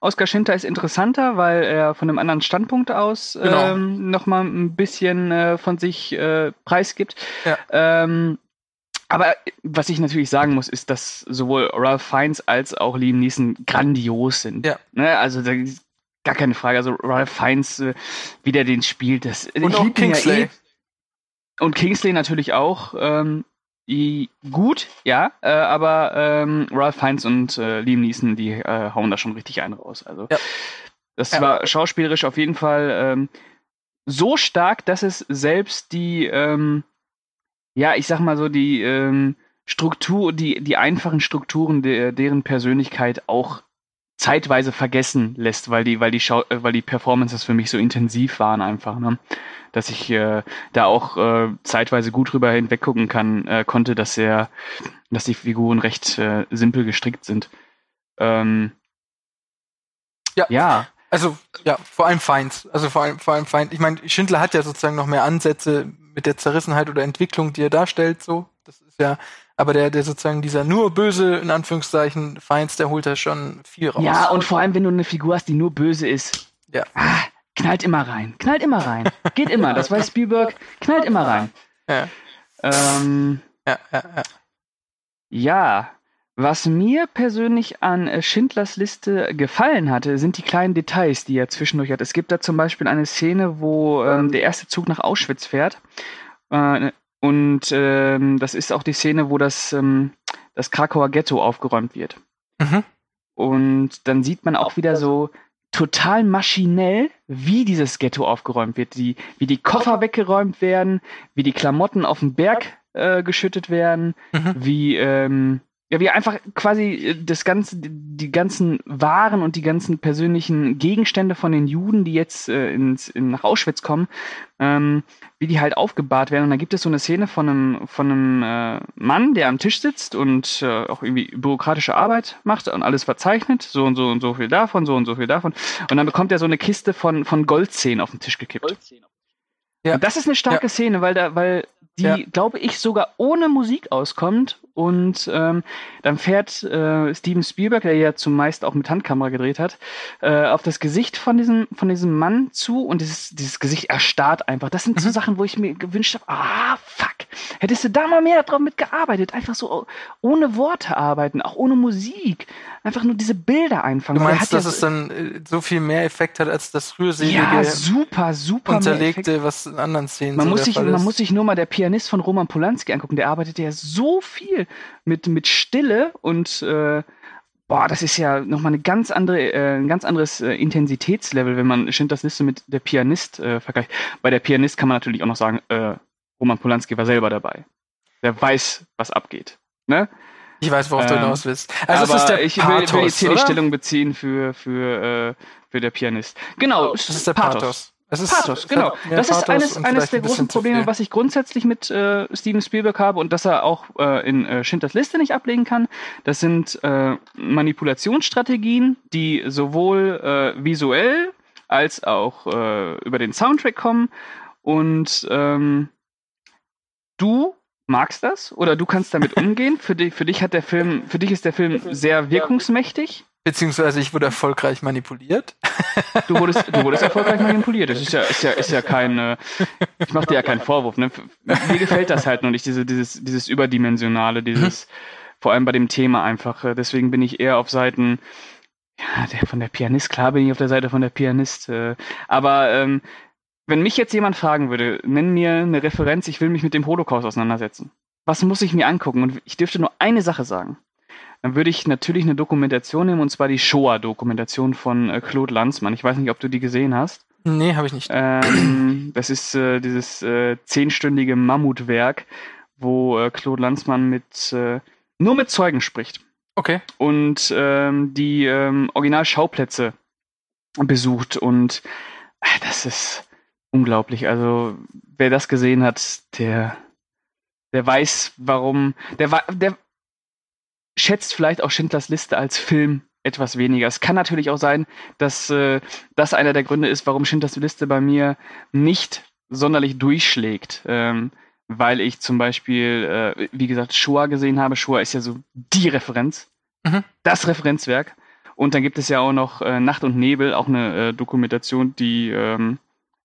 Oskar Schinter ist interessanter, weil er von einem anderen Standpunkt aus Genau. ähm, nochmal ein bisschen äh, von sich äh, preisgibt. Ja. Ähm, aber was ich natürlich sagen muss, ist, dass sowohl Ralph Fiennes als auch Liam Neeson grandios sind. Ja. Ne? Also da ist gar keine Frage. Also Ralph Fiennes, äh, wie der den spielt, das Und ich auch ihn ja Kingsley. eh. Und Kingsley natürlich auch. Ähm, i- gut, ja, äh, aber ähm, Ralph Fiennes und äh, Liam Neeson, die äh, hauen da schon richtig einen raus. Also Ja. das Ja. war schauspielerisch auf jeden Fall ähm, so stark, dass es selbst die, ähm, ja, ich sag mal so, die ähm, Struktur, die, die einfachen Strukturen der, deren Persönlichkeit auch zeitweise vergessen lässt, weil die, weil die Schau äh, weil die Performances für mich so intensiv waren einfach, ne? Dass ich äh, da auch äh, zeitweise gut drüber hinweggucken kann, äh, konnte, dass er, dass die Figuren recht äh, simpel gestrickt sind. Ähm, Ja. ja, Also, ja, vor allem Feind. Also vor allem, vor allem Feind. Ich meine, Schindler hat ja sozusagen noch mehr Ansätze mit der Zerrissenheit oder Entwicklung, die er darstellt, so. Das ist ja, Aber der, der sozusagen dieser nur böse, in Anführungszeichen, Feinds, der holt da schon viel raus. Ja, und vor allem, wenn du eine Figur hast, die nur böse ist. Ja. Ah, knallt immer rein. Knallt immer rein. Geht immer. Das weiß Spielberg. Knallt immer rein. Ja. Ähm, Ja, ja, ja. ja. Was mir persönlich an äh, Schindlers Liste gefallen hatte, sind die kleinen Details, die er zwischendurch hat. Es gibt da zum Beispiel eine Szene, wo ähm, der erste Zug nach Auschwitz fährt. Äh, und ähm, das ist auch die Szene, wo das, ähm, das Krakauer Ghetto aufgeräumt wird. Mhm. Und dann sieht man auch wieder so total maschinell, wie dieses Ghetto aufgeräumt wird, die, wie die Koffer weggeräumt werden, wie die Klamotten auf den Berg äh, geschüttet werden, Mhm. wie ähm, ja, wie einfach quasi äh, das ganze, die ganzen Waren und die ganzen persönlichen Gegenstände von den Juden, die jetzt äh, ins, in, nach Auschwitz kommen, ähm, wie die halt aufgebahrt werden. Und da gibt es so eine Szene von einem, von einem äh, Mann, der am Tisch sitzt und äh, auch irgendwie bürokratische Arbeit macht und alles verzeichnet, so und so und so viel davon, so und so viel davon. Und dann bekommt er so eine Kiste von, von Goldzähnen auf den Tisch gekippt. Ja. Und das ist eine starke Ja. Szene, weil da, weil die, Ja. glaube ich, sogar ohne Musik auskommt. Und ähm, dann fährt äh, Steven Spielberg, der ja zumeist auch mit Handkamera gedreht hat, äh, auf das Gesicht von diesem, von diesem Mann zu und dieses, dieses Gesicht erstarrt einfach. Das sind so Mhm. Sachen, wo ich mir gewünscht habe, ah, fuck, hättest du da mal mehr drauf mitgearbeitet. Einfach so ohne Worte arbeiten, auch ohne Musik. Einfach nur diese Bilder einfangen. Du er meinst, hat dass ja es so- dann äh, so viel mehr Effekt hat als das rührselige, ja, super, super. unterlegte, was in anderen Szenen Man, so muss sich, Fall man ist. muss sich nur mal der Pianist von Roman Polanski angucken. Der arbeitet ja so viel mit, mit Stille und äh, boah, das ist ja nochmal eine ganz andere, äh, ein ganz anderes äh, Intensitätslevel, wenn man Schindlers Liste mit der Pianist äh, vergleicht. Bei der Pianist kann man natürlich auch noch sagen, äh, Roman Polanski war selber dabei. Der weiß, was abgeht. Ne? Ich weiß, worauf du Ähm, hinaus willst. Also Aber es ist der ich will, Pathos, will jetzt hier oder? die Stellung beziehen für, für, äh, für der Pianist. Genau, Das ist der Pathos. Es ist, Pathos, genau. mehr Das ist Pathos eines, und eines vielleicht der ein großen Probleme, was ich grundsätzlich mit äh, Steven Spielberg habe und dass er auch äh, in äh, Schindlers Liste nicht ablegen kann. Das sind äh, Manipulationsstrategien, die sowohl äh, visuell als auch äh, über den Soundtrack kommen. Und ähm, du magst das oder du kannst damit umgehen. Für dich, für dich hat der Film, für dich ist der Film sehr wirkungsmächtig. Beziehungsweise ich wurde erfolgreich manipuliert. Du wurdest, du wurdest *laughs* erfolgreich manipuliert. Das ist ja, ist ja, ist ja kein, äh, ich mache dir ja keinen Vorwurf. Ne? Mir gefällt das halt noch nicht, diese, dieses, dieses überdimensionale, dieses, vor allem bei dem Thema einfach. Äh, Deswegen bin ich eher auf Seiten, ja, der von der Pianist. Klar bin ich auf der Seite von der Pianist. Äh, aber ähm, wenn mich jetzt jemand fragen würde, nenn mir eine Referenz, ich will mich mit dem Holocaust auseinandersetzen. Was muss ich mir angucken? Und ich dürfte nur eine Sache sagen dann würde ich natürlich eine Dokumentation nehmen, und zwar die Shoah-Dokumentation von äh, Claude Lanzmann. Ich weiß nicht, ob du die gesehen hast. Nee, habe ich nicht. Ähm, das ist äh, dieses äh, zehnstündige Mammutwerk, wo äh, Claude Lanzmann mit äh, nur mit Zeugen spricht Okay. und ähm, die ähm, Originalschauplätze besucht und äh, das ist unglaublich. Also wer das gesehen hat, der der weiß, warum der der schätzt vielleicht auch Schindlers Liste als Film etwas weniger. Es kann natürlich auch sein, dass äh, das einer der Gründe ist, warum Schindlers Liste bei mir nicht sonderlich durchschlägt. Ähm, weil ich zum Beispiel, äh, wie gesagt, Shoah gesehen habe. Shoah ist ja so die Referenz, Mhm. das Referenzwerk. Und dann gibt es ja auch noch äh, Nacht und Nebel, auch eine äh, Dokumentation, die ähm,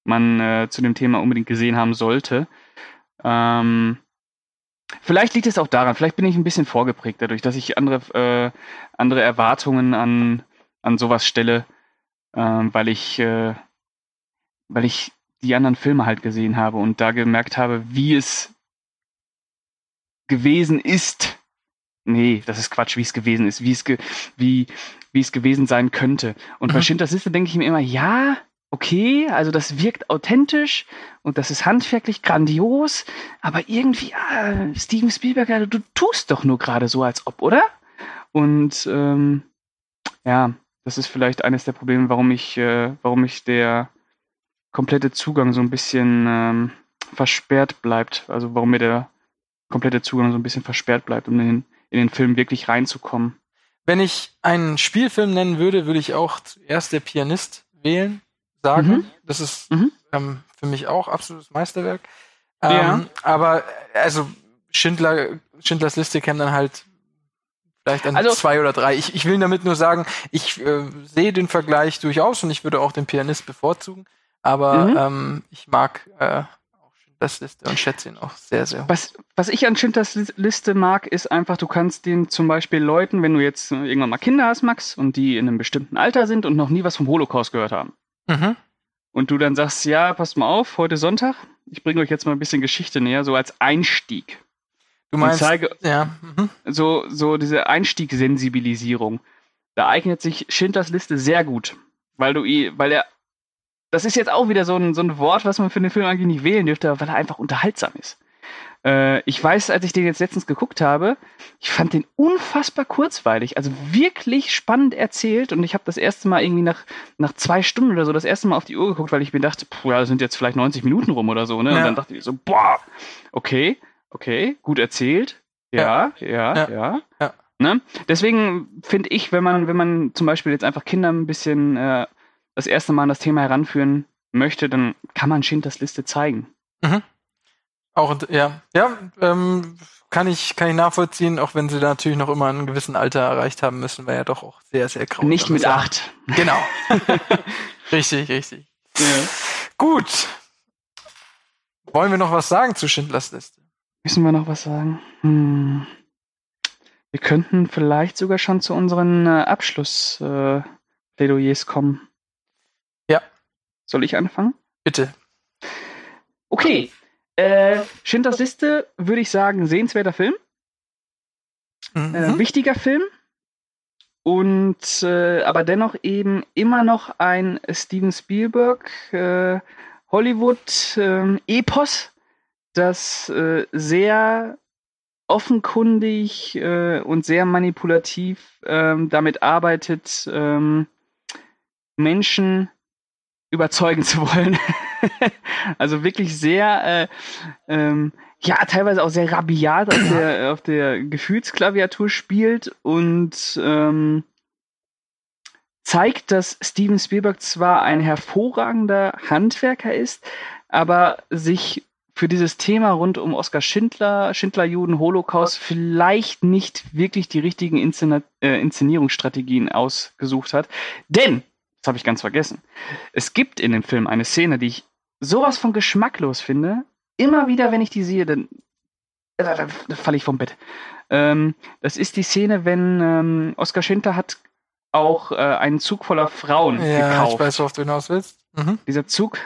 man äh, zu dem Thema unbedingt gesehen haben sollte. Ähm, vielleicht liegt es auch daran, vielleicht bin ich ein bisschen vorgeprägt dadurch, dass ich andere, äh, andere Erwartungen an, an sowas stelle, ähm, weil ich, äh, weil ich die anderen Filme halt gesehen habe und da gemerkt habe, wie es gewesen ist. Nee, das ist Quatsch, wie es gewesen ist, wie es, ge wie, wie es gewesen sein könnte. Und bei Mhm. Schindlers Liste denke ich mir immer, ja, okay, also das wirkt authentisch und das ist handwerklich grandios, aber irgendwie, ah, Steven Spielberg, du tust doch nur gerade so, als ob, oder? Und ähm, ja, das ist vielleicht eines der Probleme, warum ich, äh, warum ich der komplette Zugang so ein bisschen ähm, versperrt bleibt. Also warum mir der komplette Zugang so ein bisschen versperrt bleibt, um in den, in den Film wirklich reinzukommen. Wenn ich einen Spielfilm nennen würde, würde ich auch zuerst der Pianist wählen, sagen. Mhm. Das ist Mhm. ähm, für mich auch absolutes Meisterwerk. Ja. Ähm, aber äh, also Schindler, Schindlers Liste käme dann halt vielleicht an Also- zwei oder drei. Ich, ich will damit nur sagen, ich äh, sehe den Vergleich durchaus und ich würde auch den Pianist bevorzugen, aber Mhm. ähm, ich mag äh, auch Schindlers Liste und schätze ihn auch sehr, sehr hoch. Was, was ich an Schindlers Lis- Liste mag, ist einfach, du kannst den zum Beispiel Leuten, wenn du jetzt äh, irgendwann mal Kinder hast, Max, und die in einem bestimmten Alter sind und noch nie was vom Holocaust gehört haben. Mhm. Und du dann sagst, ja, passt mal auf, heute Sonntag, ich bringe euch jetzt mal ein bisschen Geschichte näher, so als Einstieg. Du meinst, und zeige ja, mhm. so, so diese Einstiegssensibilisierung. Da eignet sich Schindlers Liste sehr gut, weil du, weil er, das ist jetzt auch wieder so ein, so ein Wort, was man für den Film eigentlich nicht wählen dürfte, weil er einfach unterhaltsam ist. Äh, ich weiß, als ich den jetzt letztens geguckt habe, ich fand den unfassbar kurzweilig, also wirklich spannend erzählt und ich habe das erste Mal irgendwie nach, nach zwei Stunden oder so das erste Mal auf die Uhr geguckt, weil ich mir dachte, puh, ja, das sind jetzt vielleicht 90 Minuten rum oder so, ne? Und Ja. dann dachte ich so, boah, okay, okay, gut erzählt, ja, ja, ja. Ja. Ja. Ne? Deswegen finde ich, wenn man, wenn man zum Beispiel jetzt einfach Kinder ein bisschen äh, das erste Mal an das Thema heranführen möchte, dann kann man Schindlers Liste zeigen. Auch, ja, ja, ähm, kann ich, kann ich nachvollziehen, auch wenn sie da natürlich noch immer einen gewissen Alter erreicht haben müssen, weil ja doch auch sehr, sehr grau. Nicht mit acht. Genau. *laughs* richtig, richtig. Gut. Wollen wir noch was sagen zu Schindlers Liste? Müssen wir noch was sagen? Hm. Wir könnten vielleicht sogar schon zu unseren äh, Abschlussplädoyers äh, kommen. Ja. Soll ich anfangen? Bitte. Okay. Äh, Schindlers Liste würde ich sagen, sehenswerter Film. Mhm. Äh, wichtiger Film. Und äh, aber dennoch eben immer noch ein Steven Spielberg äh, Hollywood ähm, Epos, das äh, sehr offenkundig äh, und sehr manipulativ ähm, damit arbeitet, ähm, Menschen überzeugen zu wollen. *laughs* *laughs* also wirklich sehr äh, ähm, ja, teilweise auch sehr rabiat auf der, *clears throat* auf der Gefühlsklaviatur spielt und ähm, zeigt, dass Steven Spielberg zwar ein hervorragender Handwerker ist, aber sich für dieses Thema rund um Oskar Schindler, Schindlerjuden, Holocaust vielleicht nicht wirklich die richtigen Inszena äh, Inszenierungsstrategien ausgesucht hat. Denn, das habe ich ganz vergessen, es gibt in dem Film eine Szene, die ich sowas von geschmacklos finde, immer wieder, wenn ich die sehe, dann, äh, da, da, da falle ich vom Bett. Ähm, das ist die Szene, wenn ähm, Oskar Schindler hat auch äh, einen Zug voller Frauen Ja, gekauft. ich weiß, worauf du hinaus willst. Mhm. Dieser Zug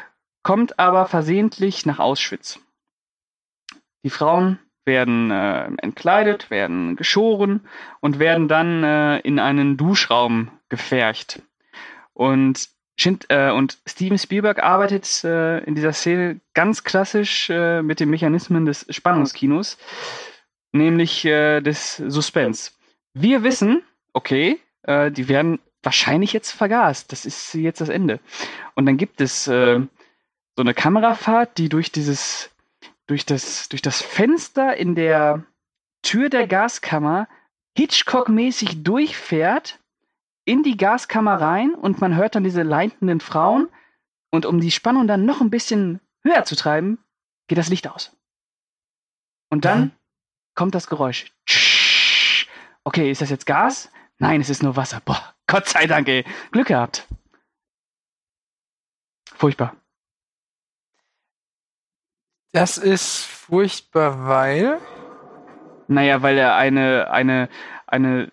kommt aber versehentlich nach Auschwitz. Die Frauen werden äh, entkleidet, werden geschoren und werden dann äh, in einen Duschraum gefercht. Und, Schind, äh, und Steven Spielberg arbeitet äh, in dieser Szene ganz klassisch äh, mit den Mechanismen des Spannungskinos, nämlich äh, des Suspens. Wir wissen, okay, äh, die werden wahrscheinlich jetzt vergast. Das ist jetzt das Ende. Und dann gibt es äh, so eine Kamerafahrt, die durch dieses, durch das, durch das Fenster in der Tür der Gaskammer Hitchcock-mäßig durchfährt in die Gaskammer rein und man hört dann diese leitenden Frauen und um die Spannung dann noch ein bisschen höher zu treiben, geht das Licht aus. Und dann Mhm. kommt das Geräusch. Okay, ist das jetzt Gas? Nein, es ist nur Wasser. Boah, Gott sei Dank, ey. Glück gehabt. Furchtbar. Das ist furchtbar, weil. Naja, weil er eine, eine, eine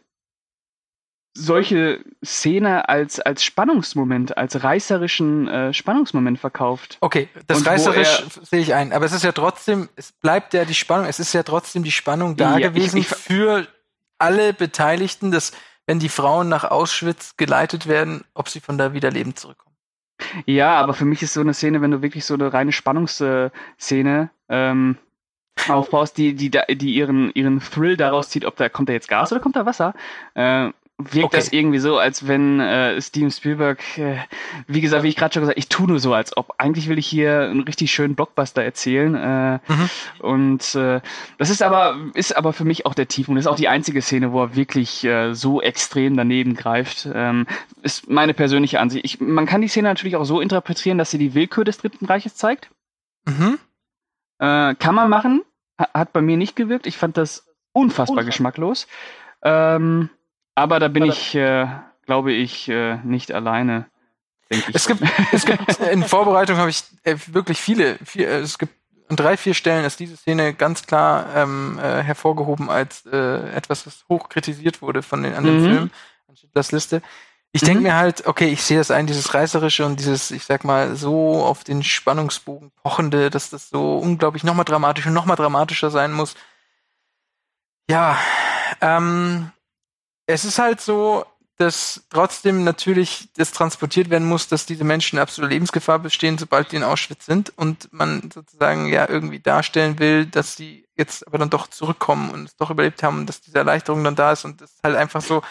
solche Szene als, als Spannungsmoment, als reißerischen äh, Spannungsmoment verkauft. Okay, das Und reißerisch sehe ich ein. Aber es ist ja trotzdem, es bleibt ja die Spannung, es ist ja trotzdem die Spannung da Ja, ich- gewesen ich- für alle Beteiligten, dass wenn die Frauen nach Auschwitz geleitet werden, ob sie von da wieder lebend zurückkommen. Ja, aber für mich ist so eine Szene, wenn du wirklich so eine reine Spannungsszene ähm, aufbaust, die, die, die ihren, ihren Thrill daraus zieht, ob da kommt da jetzt Gas oder kommt da Wasser, äh, wirkt Okay. das irgendwie so, als wenn äh, Steven Spielberg, äh, wie gesagt, wie ich gerade schon gesagt, ich tue nur so, als ob eigentlich will ich hier einen richtig schönen Blockbuster erzählen. Äh, Mhm. Und äh, das ist aber, ist aber für mich auch der Tiefpunkt. Das ist auch die einzige Szene, wo er wirklich äh, so extrem daneben greift. Ähm, ist meine persönliche Ansicht. Ich, man kann die Szene natürlich auch so interpretieren, dass sie die Willkür des Dritten Reiches zeigt. Mhm. Äh, kann man machen. ha- hat bei mir nicht gewirkt. Ich fand das unfassbar geschmacklos. Ähm, aber da bin ich, äh, glaube ich, äh, nicht alleine. Denke ich. Es gibt, es gibt *laughs* in Vorbereitung habe ich äh, wirklich viele, viel, äh, es gibt an drei, vier Stellen ist diese Szene ganz klar ähm, äh, hervorgehoben als äh, etwas, was hoch kritisiert wurde von den anderen Mhm. Filmen, an Schindlers Liste. Ich denke Mhm. mir halt, okay, ich sehe das ein, dieses Reißerische und dieses, ich sag mal, so auf den Spannungsbogen pochende, dass das so unglaublich nochmal dramatisch und nochmal dramatischer sein muss. Ja, ähm, es ist halt so, dass trotzdem natürlich das transportiert werden muss, dass diese Menschen in absoluter Lebensgefahr bestehen, sobald die in Auschwitz sind und man sozusagen ja irgendwie darstellen will, dass die jetzt aber dann doch zurückkommen und es doch überlebt haben und dass diese Erleichterung dann da ist und das ist halt einfach so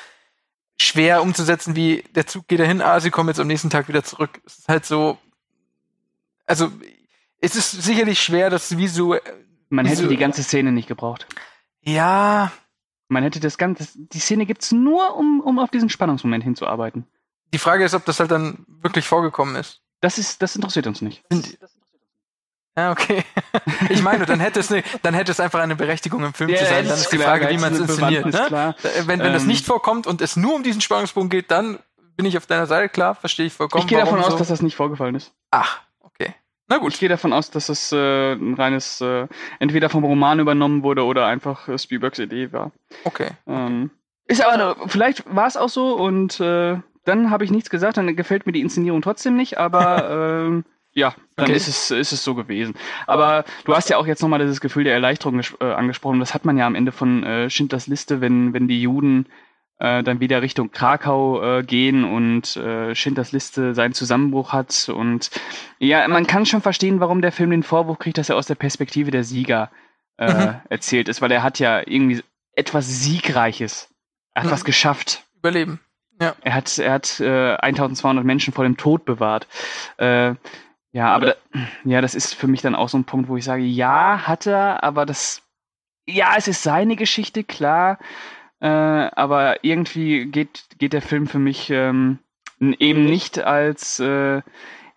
schwer umzusetzen, wie der Zug geht dahin, ah, sie kommen jetzt am nächsten Tag wieder zurück. Es ist halt so, also es ist sicherlich schwer, das visuell, Man hätte wieso- die ganze Szene nicht gebraucht. ja, Man hätte das ganze, die Szene gibt's nur, um, um auf diesen Spannungsmoment hinzuarbeiten. die Frage ist, ob das halt dann wirklich vorgekommen ist. Das ist, das interessiert uns nicht. Ja, okay. *laughs* Ich meine, dann hätte es ne, dann hätte es einfach eine Berechtigung im Film Ja, zu sein. das Dann ist die klar, Frage, wie man es inszeniert. Ne? klar. Wenn, wenn das Ähm, nicht vorkommt und es nur um diesen Spannungsbogen geht, dann bin ich auf deiner Seite, klar, verstehe ich vollkommen. Ich gehe davon warum aus, so. dass das nicht vorgefallen ist. Ach, Na Ich gut. gehe davon aus, dass es äh, ein reines, äh, entweder vom Roman übernommen wurde oder einfach äh, Spielbergs Idee war. Okay. Ähm, ist aber, vielleicht war es auch so und äh, dann habe ich nichts gesagt, dann gefällt mir die Inszenierung trotzdem nicht, aber *laughs* ähm, ja, dann Okay. ist, es, ist es so gewesen. Aber du hast ja auch jetzt nochmal dieses Gefühl der Erleichterung äh, angesprochen. Das hat man ja am Ende von äh, Schindlers Liste, wenn, wenn die Juden äh, dann wieder Richtung Krakau äh, gehen und äh, Schindlers Liste seinen Zusammenbruch hat. Und ja, man kann schon verstehen, warum der Film den Vorwurf kriegt, dass er aus der Perspektive der Sieger äh, Mhm. erzählt ist, weil er hat ja irgendwie etwas Siegreiches. Er hat Mhm. was geschafft. Überleben. Er hat, er hat äh, 1200 Menschen vor dem Tod bewahrt. Äh, ja, aber da, ja, das ist für mich dann auch so ein Punkt, wo ich sage, ja, hat er, aber das, ja, es ist seine Geschichte, klar, äh, aber irgendwie geht, geht der Film für mich ähm, eben nicht als, äh,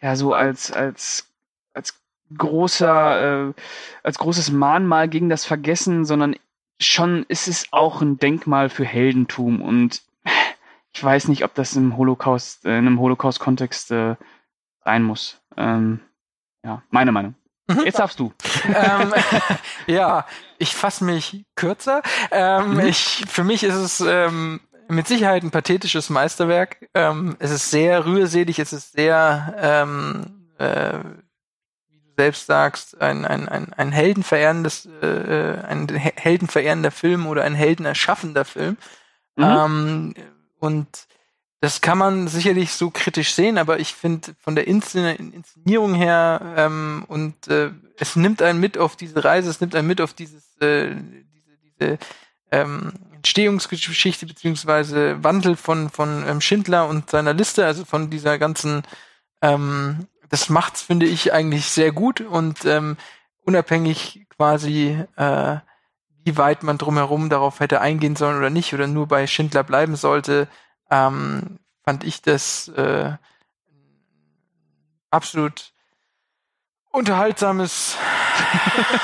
ja, so als, als, als großer, äh, als großes Mahnmal gegen das Vergessen, sondern schon ist es auch ein Denkmal für Heldentum und *sniffs* ich weiß nicht, ob das im Holocaust, äh, in einem Holocaust-Kontext äh, sein muss. Ähm, ja, meine Meinung. Mhm. Jetzt darfst du. ähm, *laughs* ja, ich fasse mich kürzer. Ähm, Mhm. ich, für mich ist es ähm, mit Sicherheit ein pathetisches Meisterwerk. Ähm, es ist sehr rührselig, es ist sehr, ähm, äh, wie du selbst sagst, ein, ein, ein, ein heldenverehrendes, äh, ein he- heldenverehrender Film oder ein heldenerschaffender Film. Mhm. Ähm, und das kann man sicherlich so kritisch sehen, aber ich finde von der Inszen Inszenierung her ähm, und äh, es nimmt einen mit auf diese Reise, es nimmt einen mit auf dieses äh, diese, diese ähm, Entstehungsgeschichte beziehungsweise Wandel von von ähm, Schindler und seiner Liste, also von dieser ganzen ähm, das macht's finde ich eigentlich sehr gut und ähm, unabhängig quasi äh, wie weit man drumherum darauf hätte eingehen sollen oder nicht oder nur bei Schindler bleiben sollte, ähm, fand ich das äh, absolut unterhaltsames,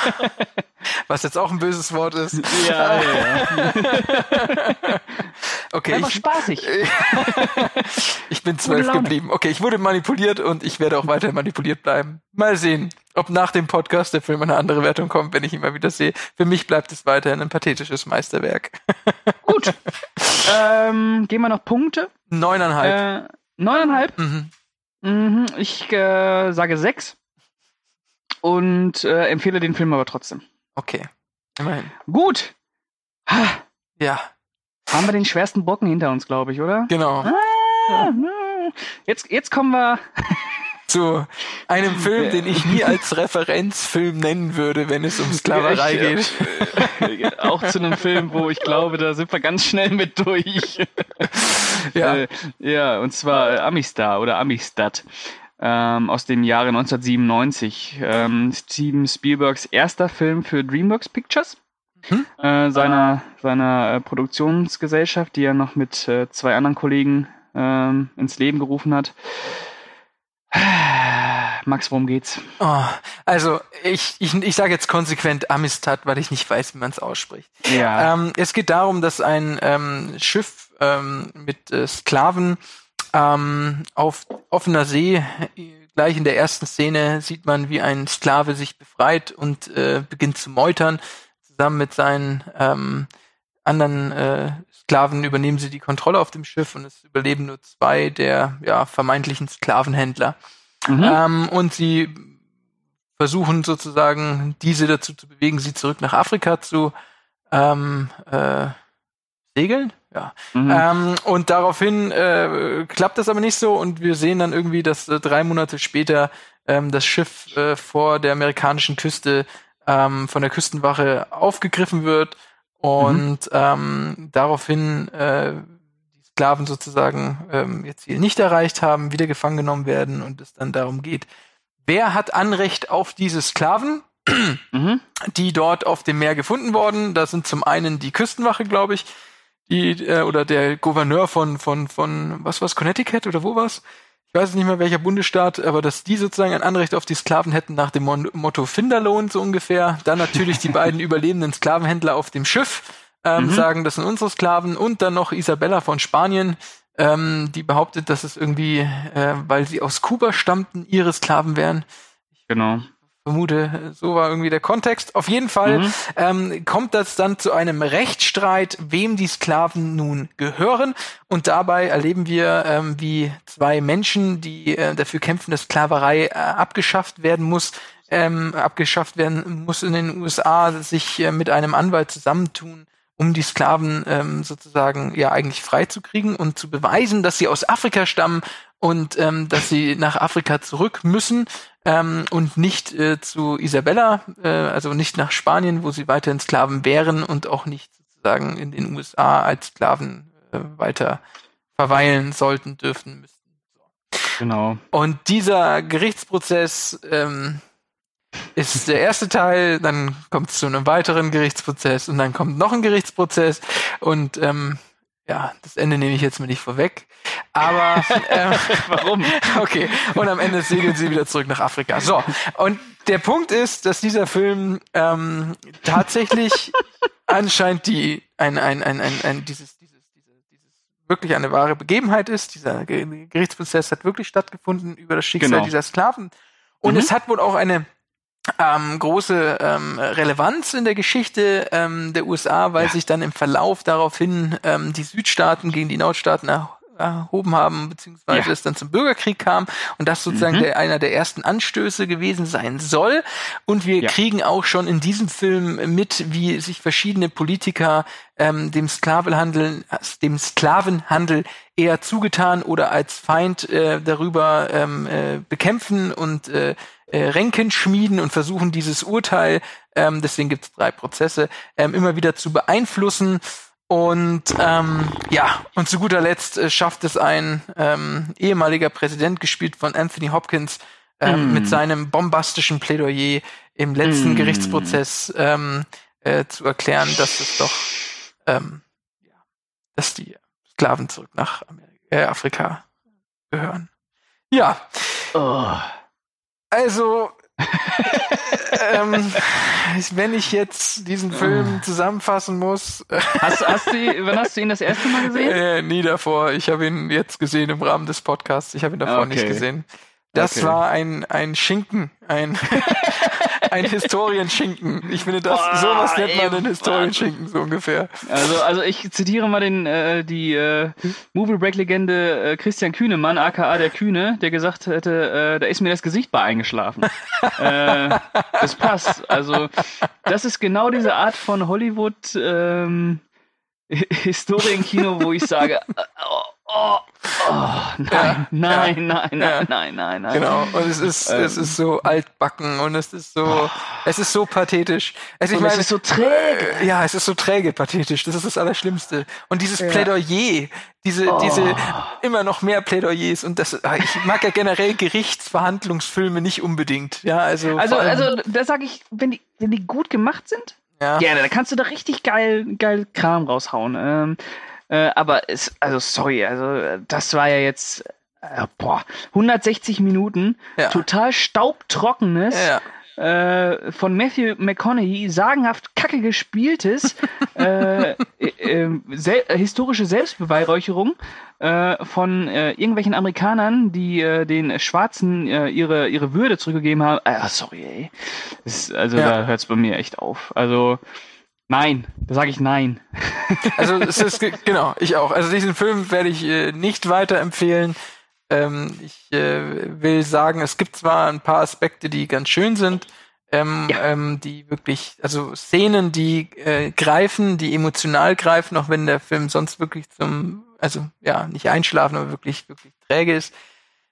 *laughs* was jetzt auch ein böses Wort ist. Ja, ja, *laughs* okay, Einfach ich, spaßig. *laughs* ich bin zwölf geblieben. Okay, ich wurde manipuliert und ich werde auch weiter manipuliert bleiben. Mal sehen, ob nach dem Podcast der Film eine andere Wertung kommt, wenn ich ihn mal wieder sehe. Für mich bleibt es weiterhin ein pathetisches Meisterwerk. *laughs* Gut. ähm, gehen wir noch Punkte. Neuneinhalb. Äh, neuneinhalb. Mhm. Mhm, ich äh, sage sechs. Und äh, empfehle den Film aber trotzdem. Okay. Immerhin. Gut. Ha, Ja, haben wir den schwersten Brocken hinter uns, glaube ich, oder? genau. Ah. Jetzt, jetzt kommen wir. *laughs* Zu einem Film, den ich nie *laughs* als Referenzfilm nennen würde, wenn es um Sklaverei Ja, geht. äh, *laughs* auch zu einem Film, wo ich glaube, da sind wir ganz schnell mit durch. Ja. Äh, ja, und zwar äh, Amistar oder Amistad ähm, aus dem Jahre 1997. Ähm, Steven Spielbergs erster Film für DreamWorks Pictures. Mhm. Äh, seiner seiner äh, Produktionsgesellschaft, die er noch mit äh, zwei anderen Kollegen ähm, ins Leben gerufen hat. Max, worum geht's? Oh, also, ich, ich, ich sage jetzt konsequent Amistad, weil ich nicht weiß, wie man es ausspricht. Ja. Ähm, es geht darum, dass ein ähm, Schiff ähm, mit äh, Sklaven ähm, auf offener See, äh, gleich in der ersten Szene sieht man, wie ein Sklave sich befreit und äh, beginnt zu meutern. Zusammen mit seinen ähm, anderen äh, Sklaven übernehmen sie die Kontrolle auf dem Schiff und es überleben nur zwei der ja, vermeintlichen Sklavenhändler. Mhm. Ähm, und sie versuchen sozusagen diese dazu zu bewegen, sie zurück nach Afrika zu ähm, äh, segeln. Ja. Mhm. Ähm, und daraufhin äh, klappt das aber nicht so und wir sehen dann irgendwie, dass äh, drei Monate später ähm, das Schiff äh, vor der amerikanischen Küste ähm, von der Küstenwache aufgegriffen wird und ähm, daraufhin äh, die Sklaven sozusagen ähm, ihr Ziel nicht erreicht haben, wieder gefangen genommen werden und es dann darum geht, wer hat Anrecht auf diese Sklaven? Mhm. die dort auf dem Meer gefunden worden. Das sind zum einen die Küstenwache, glaube ich, die äh, oder der Gouverneur von von von was war's Connecticut oder wo war's? Ich weiß nicht mehr welcher Bundesstaat, aber dass die sozusagen ein Anrecht auf die Sklaven hätten nach dem Mon Motto Finderlohn so ungefähr. Dann natürlich die beiden *laughs* überlebenden Sklavenhändler auf dem Schiff ähm, Mhm. sagen, das sind unsere Sklaven und dann noch Isabella von Spanien, ähm, die behauptet, dass es irgendwie, äh, weil sie aus Kuba stammten, ihre Sklaven wären Genau. Vermute, so war irgendwie der Kontext. Auf jeden Fall Mhm. ähm, kommt das dann zu einem Rechtsstreit, wem die Sklaven nun gehören. Und dabei erleben wir, ähm, wie zwei Menschen, die äh, dafür kämpfen, dass Sklaverei äh, abgeschafft werden muss, ähm, abgeschafft werden muss in den USA, sich äh, mit einem Anwalt zusammentun, um die Sklaven ähm, sozusagen ja eigentlich freizukriegen und zu beweisen, dass sie aus Afrika stammen und ähm, dass sie nach Afrika zurück müssen ähm, und nicht äh, zu Isabella, äh, also nicht nach Spanien, wo sie weiterhin Sklaven wären und auch nicht sozusagen in den USA als Sklaven äh, weiter verweilen sollten, dürften, müssten. Genau. Und dieser Gerichtsprozess ähm, ist der erste Teil, dann kommt es zu einem weiteren Gerichtsprozess und dann kommt noch ein Gerichtsprozess und ähm, ja, das Ende nehme ich jetzt mal nicht vorweg. Aber *laughs* ähm, Warum? *laughs* okay, und am Ende segeln sie wieder zurück nach Afrika. So, und der Punkt ist, dass dieser Film ähm, tatsächlich *laughs* anscheinend die ein, ein, ein, ein, ein dieses, dieses, dieses, dieses wirklich eine wahre Begebenheit ist. Dieser Ge- Gerichtsprozess hat wirklich stattgefunden über das Schicksal Genau. dieser Sklaven. Und Mhm. es hat wohl auch eine ähm, große ähm, Relevanz in der Geschichte ähm, der USA, weil Ja. sich dann im Verlauf daraufhin ähm, die Südstaaten gegen die Nordstaaten erh- erhoben haben, beziehungsweise Ja. es dann zum Bürgerkrieg kam und das sozusagen Mhm. der, einer der ersten Anstöße gewesen sein soll. Und wir Ja. kriegen auch schon in diesem Film mit, wie sich verschiedene Politiker ähm, dem Sklavenhandel, dem Sklavenhandel eher zugetan oder als Feind äh, darüber ähm, äh, bekämpfen und äh, äh, Ränken schmieden und versuchen dieses Urteil, ähm, deswegen gibt es drei Prozesse, ähm, immer wieder zu beeinflussen. Und ähm, ja, und zu guter Letzt äh, schafft es ein ähm, ehemaliger Präsident, gespielt von Anthony Hopkins, ähm, Mm. mit seinem bombastischen Plädoyer im letzten Mm. Gerichtsprozess ähm, äh, zu erklären, dass es doch, ähm, ja, dass die Sklaven zurück nach Amerika, äh, Afrika gehören. Ja, Oh. Also, ähm, wenn ich jetzt diesen Film zusammenfassen muss, äh, Hast, hast du, wann hast du ihn das erste Mal gesehen? äh, nie davor. Ich habe ihn jetzt gesehen im Rahmen des Podcasts. Ich habe ihn davor Okay. nicht gesehen. Das Okay. war ein, ein Schinken, ein, *laughs* ein Historienschinken. Ich finde, das, Boah, sowas nennt man einen Historienschinken, so ungefähr. Also, also ich zitiere mal den, äh, die äh, Movie Break Legende äh, Christian Kühnemann, aka der Kühne, der gesagt hätte, äh, da ist mir das Gesicht bei eingeschlafen. *laughs* äh, das passt. Also, das ist genau diese Art von Hollywood ähm, Historienkino, wo ich sage, äh, oh, oh, oh, nein, Ja, nein, nein, nein, ja. nein, nein, nein. Genau. Und es ist, Ähm. es ist so altbacken und es ist so, es ist so pathetisch. Also ich Und es meine, ist so träge. Ja, es ist so träge pathetisch. Das ist das Allerschlimmste. Und dieses Ja. Plädoyer, diese, Oh. diese immer noch mehr Plädoyers und das, ah, ich mag ja generell Gerichtsverhandlungsfilme nicht unbedingt. Ja, also, Also, also da sage ich, wenn die, wenn die gut gemacht sind, ja. Ja, da kannst du da richtig geil, geil Kram raushauen. Ähm, äh, aber es, also sorry, also äh, das war ja jetzt äh, boah, 160 Minuten, Ja. total staubtrockenes, Ja. äh, von Matthew McConaughey sagenhaft kacke gespieltes, *laughs* äh, äh, sel historische Selbstbeweihräucherung äh, von irgendwelchen Amerikanern, die den Schwarzen ihre, ihre Würde zurückgegeben haben. Ah, sorry, ey. Ist, also Ja. da hört es bei mir echt auf. Also nein, da sage ich nein. *laughs* Also es ist ge- genau, ich auch. Also diesen Film werde ich äh, nicht weiterempfehlen. Ähm, ich äh, will sagen, es gibt zwar ein paar Aspekte, die ganz schön sind, ähm, Ja. ähm, die wirklich, also Szenen, die äh, greifen, die emotional greifen, auch wenn der Film sonst wirklich zum, also ja, nicht einschlafen, aber wirklich, wirklich träge ist.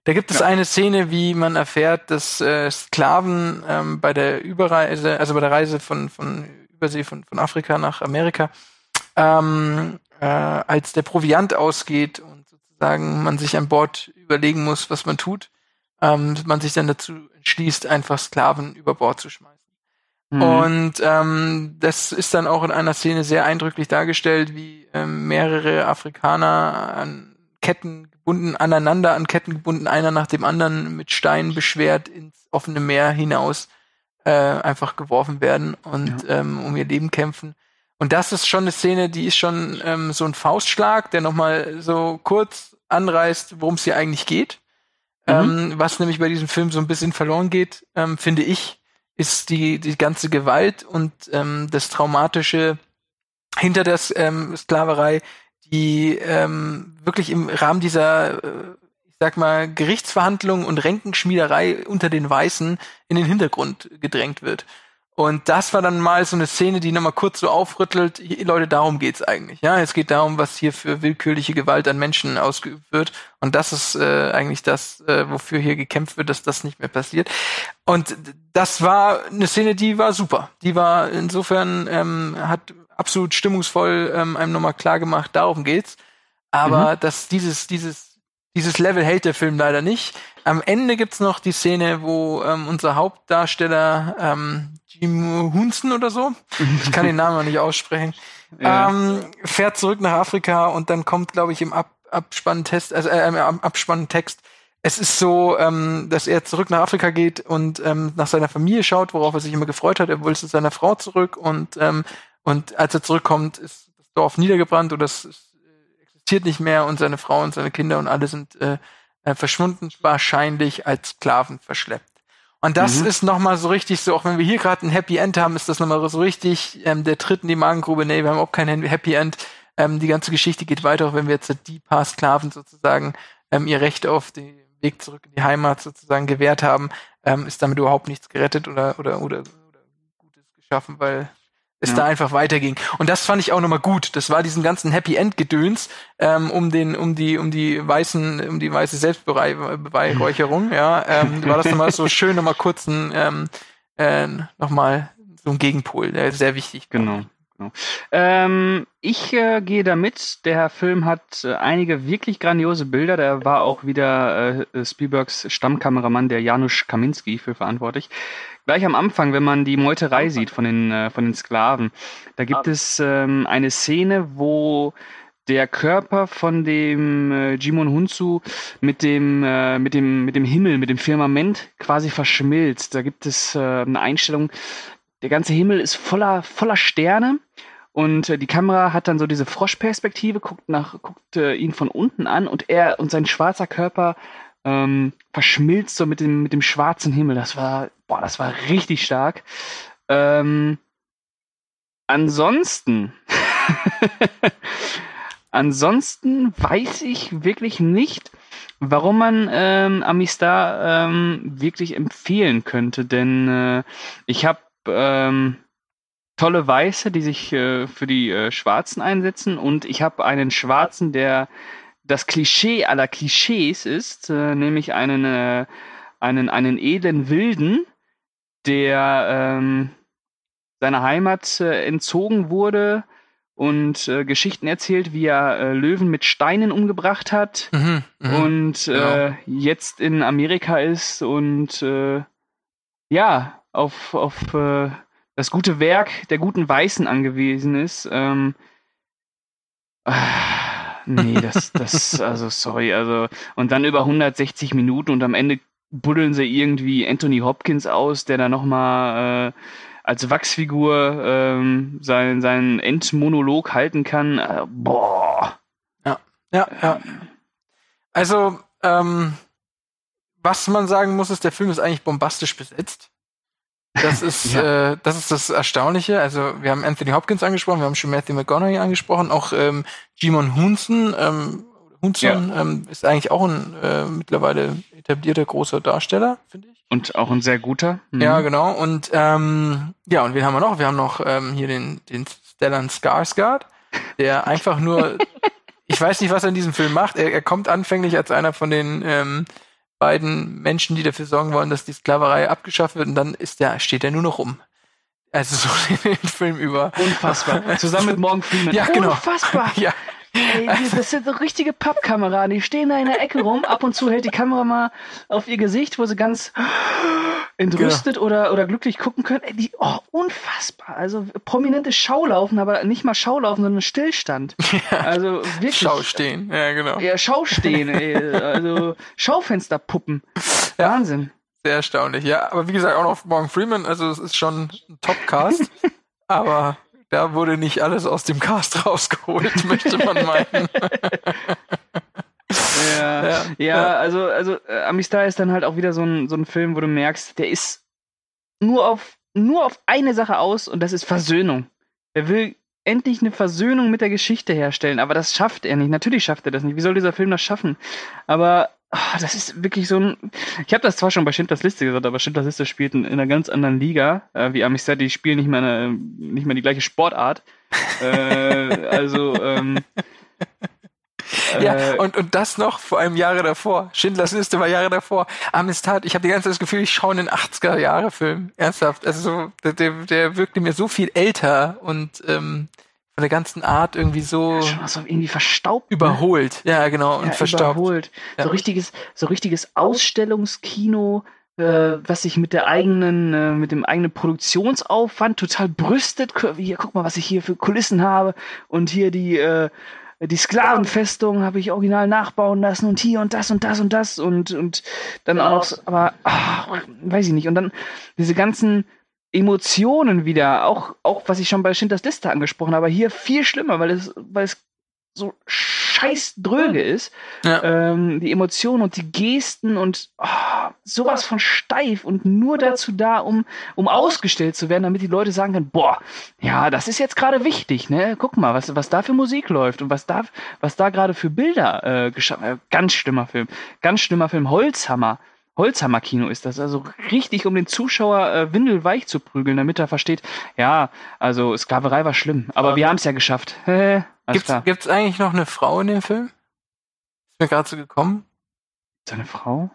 Da gibt es Ja. eine Szene, wie man erfährt, dass äh, Sklaven ähm, bei der Überreise, also bei der Reise von, von Übersee von, von Afrika nach Amerika, ähm, äh, als der Proviant ausgeht und sozusagen man sich an Bord überlegen muss, was man tut, ähm, man sich dann dazu entschließt, einfach Sklaven über Bord zu schmeißen. Mhm. Und ähm, das ist dann auch in einer Szene sehr eindrücklich dargestellt, wie ähm, mehrere Afrikaner an Ketten gebunden, aneinander an Ketten gebunden, einer nach dem anderen mit Steinen beschwert ins offene Meer hinaus äh, einfach geworfen werden und ähm, um ihr Leben kämpfen. Und das ist schon eine Szene, die ist schon ähm, so ein Faustschlag, der nochmal so kurz anreißt, worum es hier eigentlich geht. Mhm. Ähm, was nämlich bei diesem Film so ein bisschen verloren geht, ähm, finde ich, ist die, die ganze Gewalt und ähm, das Traumatische hinter der ähm, Sklaverei, die ähm, wirklich im Rahmen dieser, äh, ich sag mal, Gerichtsverhandlungen und Ränkenschmiederei unter den Weißen in den Hintergrund gedrängt wird. Und das war dann mal so eine Szene, die nochmal kurz so aufrüttelt, Leute, darum geht's eigentlich. Ja, es geht darum, was hier für willkürliche Gewalt an Menschen ausgeübt wird. Und das ist äh, eigentlich das, äh, wofür hier gekämpft wird, dass das nicht mehr passiert. Und das war eine Szene, die war super. Die war insofern, ähm, hat absolut stimmungsvoll ähm, einem nochmal klar gemacht, darum geht's. Aber dass dieses, dieses, dieses Level hält der Film leider nicht. Am Ende gibt's noch die Szene, wo ähm, unser Hauptdarsteller ähm, Jim Hunsen oder so, ich kann den Namen noch nicht aussprechen, *laughs* Ja. ähm, fährt zurück nach Afrika und dann kommt, glaube ich, im Ab Abspanntext, also äh, im Ab- Abspanntext, es ist so, ähm, dass er zurück nach Afrika geht und ähm, nach seiner Familie schaut, worauf er sich immer gefreut hat. Er wollte zu seiner Frau zurück und ähm, und als er zurückkommt, ist das Dorf niedergebrannt oder es, äh, existiert nicht mehr und seine Frau und seine Kinder und alle sind äh, äh, verschwunden, wahrscheinlich als Sklaven verschleppt. Und das Mhm. ist nochmal so richtig so, auch wenn wir hier gerade ein Happy End haben, ist das nochmal so richtig ähm, der Tritt in die Magengrube. Nee, wir haben auch kein Happy End. Ähm, die ganze Geschichte geht weiter, auch wenn wir jetzt die paar Sklaven sozusagen ähm, ihr Recht auf den Weg zurück in die Heimat sozusagen gewährt haben, ähm, ist damit überhaupt nichts gerettet oder, oder, oder, oder Gutes geschaffen, weil es Ja. da einfach weiterging. Und das fand ich auch nochmal gut. Das war diesen ganzen Happy End Gedöns ähm, um den, um die, um die weißen, um die weiße Selbstbeweihräucherung. ja, ähm, *laughs* war das nochmal so schön, nochmal kurz ein, ähm, äh, nochmal so ein Gegenpol, der sehr wichtig. war. Genau. Ähm, ich äh, gehe damit. Der Film hat äh, einige wirklich grandiose Bilder. Da war auch wieder äh, Spielbergs Stammkameramann, der Janusz Kaminski, für verantwortlich. Gleich am Anfang, wenn man die Meuterei sieht von den, äh, von den Sklaven, da gibt es ähm, eine Szene, wo der Körper von dem äh, Jimon Hunsu mit dem, äh, mit dem, mit dem Himmel, mit dem Firmament quasi verschmilzt. Da gibt es äh, eine Einstellung, der ganze Himmel ist voller, voller Sterne und äh, die Kamera hat dann so diese Froschperspektive, guckt nach, guckt äh, ihn von unten an und er und sein schwarzer Körper ähm, verschmilzt so mit dem, mit dem schwarzen Himmel. Das war, boah, das war richtig stark. Ähm, ansonsten, *laughs* ansonsten weiß ich wirklich nicht, warum man ähm, Amistar ähm, wirklich empfehlen könnte, denn äh, ich habe ähm, tolle Weiße, die sich äh, für die äh, Schwarzen einsetzen und ich habe einen Schwarzen, der das Klischee aller Klischees ist, äh, nämlich einen, äh, einen, einen edlen Wilden, der ähm, seiner Heimat äh, entzogen wurde und äh, Geschichten erzählt, wie er Löwen mit Steinen umgebracht hat Mhm, mhm. und äh, jetzt in Amerika ist und ja, auf, auf äh, das gute Werk der guten Weißen angewiesen ist. Ähm, ah, nee, das, *laughs* das, also sorry, also und dann über 160 Minuten und am Ende buddeln sie irgendwie Anthony Hopkins aus, der da nochmal äh, als Wachsfigur ähm, seinen, seinen Endmonolog halten kann. Äh, boah. Ja, ja. Also, ähm, was man sagen muss, ist, der Film ist eigentlich bombastisch besetzt. Das ist, ja. äh, das ist das Erstaunliche. Also wir haben Anthony Hopkins angesprochen, wir haben schon Matthew McConaughey angesprochen, auch ähm, Jimon Hunsen, ähm, Hunson ja. ähm, ist eigentlich auch ein äh, mittlerweile etablierter großer Darsteller, finde ich. Und auch ein sehr guter. Mhm. Ja, genau. Und ähm, ja, und wen haben wir noch? Wir haben noch ähm, hier den, den Stellan Skarsgård, der *laughs* einfach nur, ich weiß nicht, was er in diesem Film macht. Er, er kommt anfänglich als einer von den ähm, beiden Menschen, die dafür sorgen wollen, dass die Sklaverei abgeschafft wird, und dann ist der, steht er nur noch rum. Also so *laughs* den Film über. Unfassbar. Zusammen mit Morgan Freeman. Ja, genau. Unfassbar. Ja. Ey, das sind so richtige Pappkameraden. Die stehen da in der Ecke rum. Ab und zu hält die Kamera mal auf ihr Gesicht, wo sie ganz entrüstet genau. oder, oder glücklich gucken können. Ey, die, oh, unfassbar. Also prominente Schaulaufen, aber nicht mal Schaulaufen, sondern Stillstand. Ja. Also wirklich. Schaustehen, ja, genau. Ja, Schaustehen, ey. Also Schaufensterpuppen. Ja. Wahnsinn. Sehr erstaunlich, ja. Aber wie gesagt, auch noch Morgan Freeman, also es ist schon ein Top-Cast. *laughs* aber da wurde nicht alles aus dem Cast rausgeholt, *laughs* möchte man meinen. ja, ja, ja, also, also äh, Amistad ist dann halt auch wieder so ein, so ein Film, wo du merkst, der ist nur auf, nur auf eine Sache aus und das ist Versöhnung. Er will endlich eine Versöhnung mit der Geschichte herstellen, aber das schafft er nicht. Natürlich schafft er das nicht. Wie soll dieser Film das schaffen? Aber oh, das ist wirklich so ein. Ich habe das zwar schon bei Schindlers Liste gesagt, aber Schindlers Liste spielt in, in einer ganz anderen Liga, äh, wie Amistad, die spielen nicht mehr, eine, nicht mehr die gleiche Sportart. äh, *laughs* also, ähm, ja, äh, und, und das noch vor einem Jahre davor. Schindlers Liste war Jahre davor. Amistad, ich habe die ganze Zeit das Gefühl, ich schaue einen 80er-Jahre-Film. Ernsthaft. Also der, der wirkte mir so viel älter und ähm, von der ganzen Art irgendwie so, ja, schon irgendwie verstaubt, ne? überholt. Ne? Ja, genau und ja, verstaubt. Überholt. Ja. So richtiges, so richtiges Ausstellungskino, äh, was sich mit der eigenen, äh, mit dem eigenen Produktionsaufwand total brüstet. Hier, guck mal, was ich hier für Kulissen habe und hier die äh, die Sklavenfestung habe ich original nachbauen lassen und hier und das und das und das und und dann auch, aber ach, weiß ich nicht und dann diese ganzen Emotionen wieder, auch, auch was ich schon bei Schindlers Liste angesprochen habe, hier viel schlimmer, weil es, weil es so scheiß dröge ist. Ja. Ähm, die Emotionen und die Gesten und oh, sowas von steif und nur dazu da, um, um ausgestellt zu werden, damit die Leute sagen können, boah, ja, das ist jetzt gerade wichtig, ne? Guck mal, was, was da für Musik läuft und was da, was da gerade für Bilder äh, geschaffen. Äh, ganz schlimmer Film. Ganz schlimmer Film. Holzhammer. Holzhammer-Kino ist das. Also richtig, um den Zuschauer äh, windelweich zu prügeln, damit er versteht, ja, also Sklaverei war schlimm, aber okay. wir haben es ja geschafft. *laughs* gibt's, gibt's eigentlich noch eine Frau in dem Film? Ist mir gerade so gekommen. Seine Frau?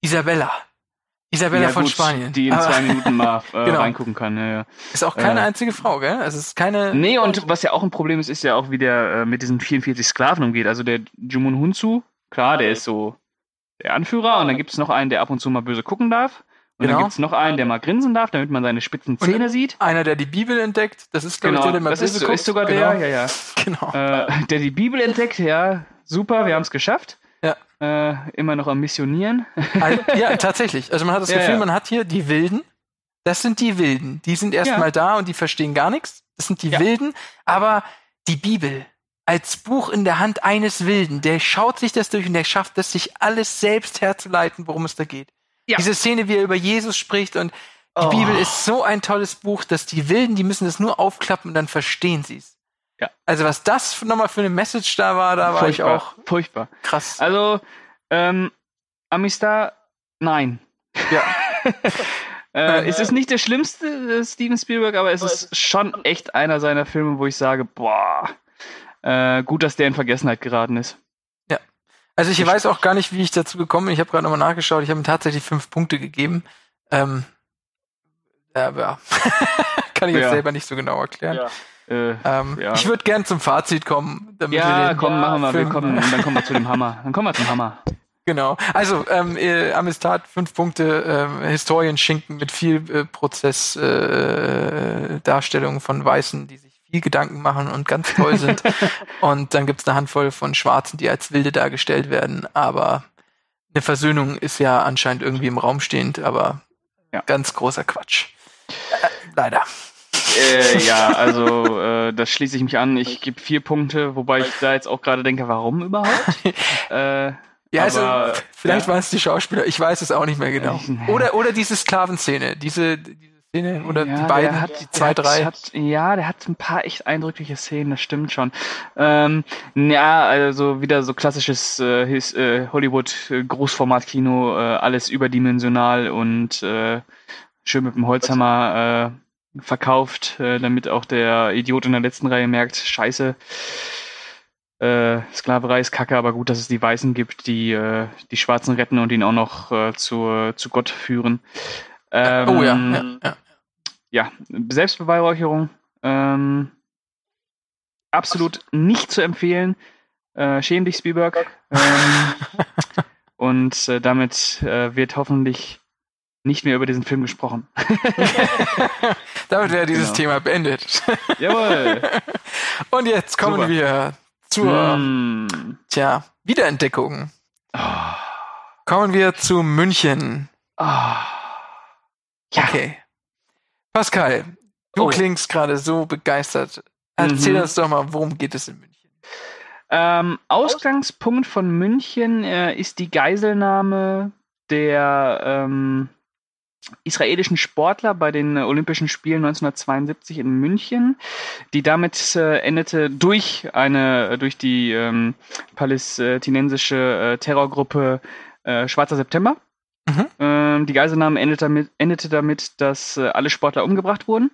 Isabella. Isabella ja, von gut, Spanien. Die in aber, zwei Minuten mal *laughs* äh, genau. reingucken kann. Ja, ja. Ist auch keine äh, einzige Frau, gell? Also es ist keine. Nee, und was ja auch ein Problem ist, ist ja auch, wie der äh, mit diesen 44 Sklaven umgeht. Also der Jumun Hunsu, klar, der ist so der Anführer und dann gibt es noch einen, der ab und zu mal böse gucken darf. Und genau. dann gibt es noch einen, der mal grinsen darf, damit man seine spitzen Zähne und sieht. Einer, der die Bibel entdeckt, das ist genau, ich, der, der mal das ist, guckt. ist sogar genau. der, ja, ja. *laughs* Genau. Äh, der die Bibel entdeckt, ja, super, wir haben es geschafft. Ja. Äh, immer noch am Missionieren. *laughs* Also, ja, tatsächlich. Also man hat das ja, Gefühl, ja. man hat hier die Wilden. Das sind die Wilden. Die sind erstmal ja. da und die verstehen gar nichts. Das sind die Wilden. Aber die Bibel, als Buch in der Hand eines Wilden. Der schaut sich das durch und der schafft es, sich alles selbst herzuleiten, worum es da geht. Ja. Diese Szene, wie er über Jesus spricht und die oh. Bibel ist so ein tolles Buch, dass die Wilden, die müssen es nur aufklappen und dann verstehen sie es. Ja. Also was das nochmal für eine Message da war, da war ich auch furchtbar. Krass. Also ähm, Amistad, nein. Ja. *laughs* äh, es ist nicht der schlimmste äh, Steven Spielberg, aber es ist schon echt einer seiner Filme, wo ich sage, boah, äh, gut, dass der in Vergessenheit geraten ist. Ja. Also ich, ich weiß auch gar nicht, wie ich dazu gekommen bin. Ich habe gerade nochmal nachgeschaut. Ich habe ihm tatsächlich fünf Punkte gegeben. Ähm, ja, ja. *laughs* kann ich jetzt ja. selber nicht so genau erklären. Ja. Äh, ähm, ja. Ich würde gern zum Fazit kommen. Damit ja, komm, machen wir. wir kommen, dann kommen wir zu dem *laughs* Hammer. Dann kommen wir zum Hammer. Genau. Also ähm, äh, Amistad, fünf Punkte, äh, Historienschinken mit viel äh, Prozessdarstellung äh, von Weißen, die sich viel Gedanken machen und ganz toll sind. *laughs* und dann gibt's eine Handvoll von Schwarzen, die als Wilde dargestellt werden. Aber eine Versöhnung ist ja anscheinend irgendwie im Raum stehend, aber Ja. ganz großer Quatsch. Äh, leider. Äh, ja, *laughs* also äh, das schließe ich mich an. Ich gebe vier Punkte, wobei ich da jetzt auch gerade denke, warum überhaupt? *laughs* äh, Ja, also Aber, vielleicht ja. waren es die Schauspieler, ich weiß es auch nicht mehr genau. Oder oder diese Sklavenszene, diese diese Szene oder ja, die beiden, der hat, die zwei, der drei. Hat, hat, ja, der hat ein paar echt eindrückliche Szenen, das stimmt schon. Ähm, ja, also wieder so klassisches äh, His, äh, Hollywood-Großformat-Kino, äh, alles überdimensional und äh, schön mit dem Holzhammer äh, verkauft, äh, damit auch der Idiot in der letzten Reihe merkt, scheiße, äh, Sklaverei ist kacke, aber gut, dass es die Weißen gibt, die äh, die Schwarzen retten und ihn auch noch äh, zu, zu Gott führen. Ähm, oh ja, ja, ja. ja, Selbstbeweihräucherung. Ähm, absolut nicht zu empfehlen. Äh, schäm dich, Spielberg. Ähm, *laughs* und äh, damit äh, wird hoffentlich nicht mehr über diesen Film gesprochen. *laughs* Damit wäre dieses Genau. Thema beendet. *laughs* Jawohl. Und jetzt kommen Super. wir zur, Mm. tja, Wiederentdeckung. Oh. Kommen wir zu München. Oh. Ja. Okay. Pascal, du Oh. klingst gerade so begeistert. Erzähl Mhm. uns doch mal, worum geht es in München? Ähm, Ausgangspunkt von München äh, ist die Geiselnahme der ähm, israelischen Sportler bei den äh, Olympischen Spielen 1972 in München, die damit äh, endete durch eine durch die ähm, palästinensische äh, Terrorgruppe äh, Schwarzer September. Mhm. Ähm, die Geiselnahme endete damit, endete damit, dass äh, alle Sportler umgebracht wurden.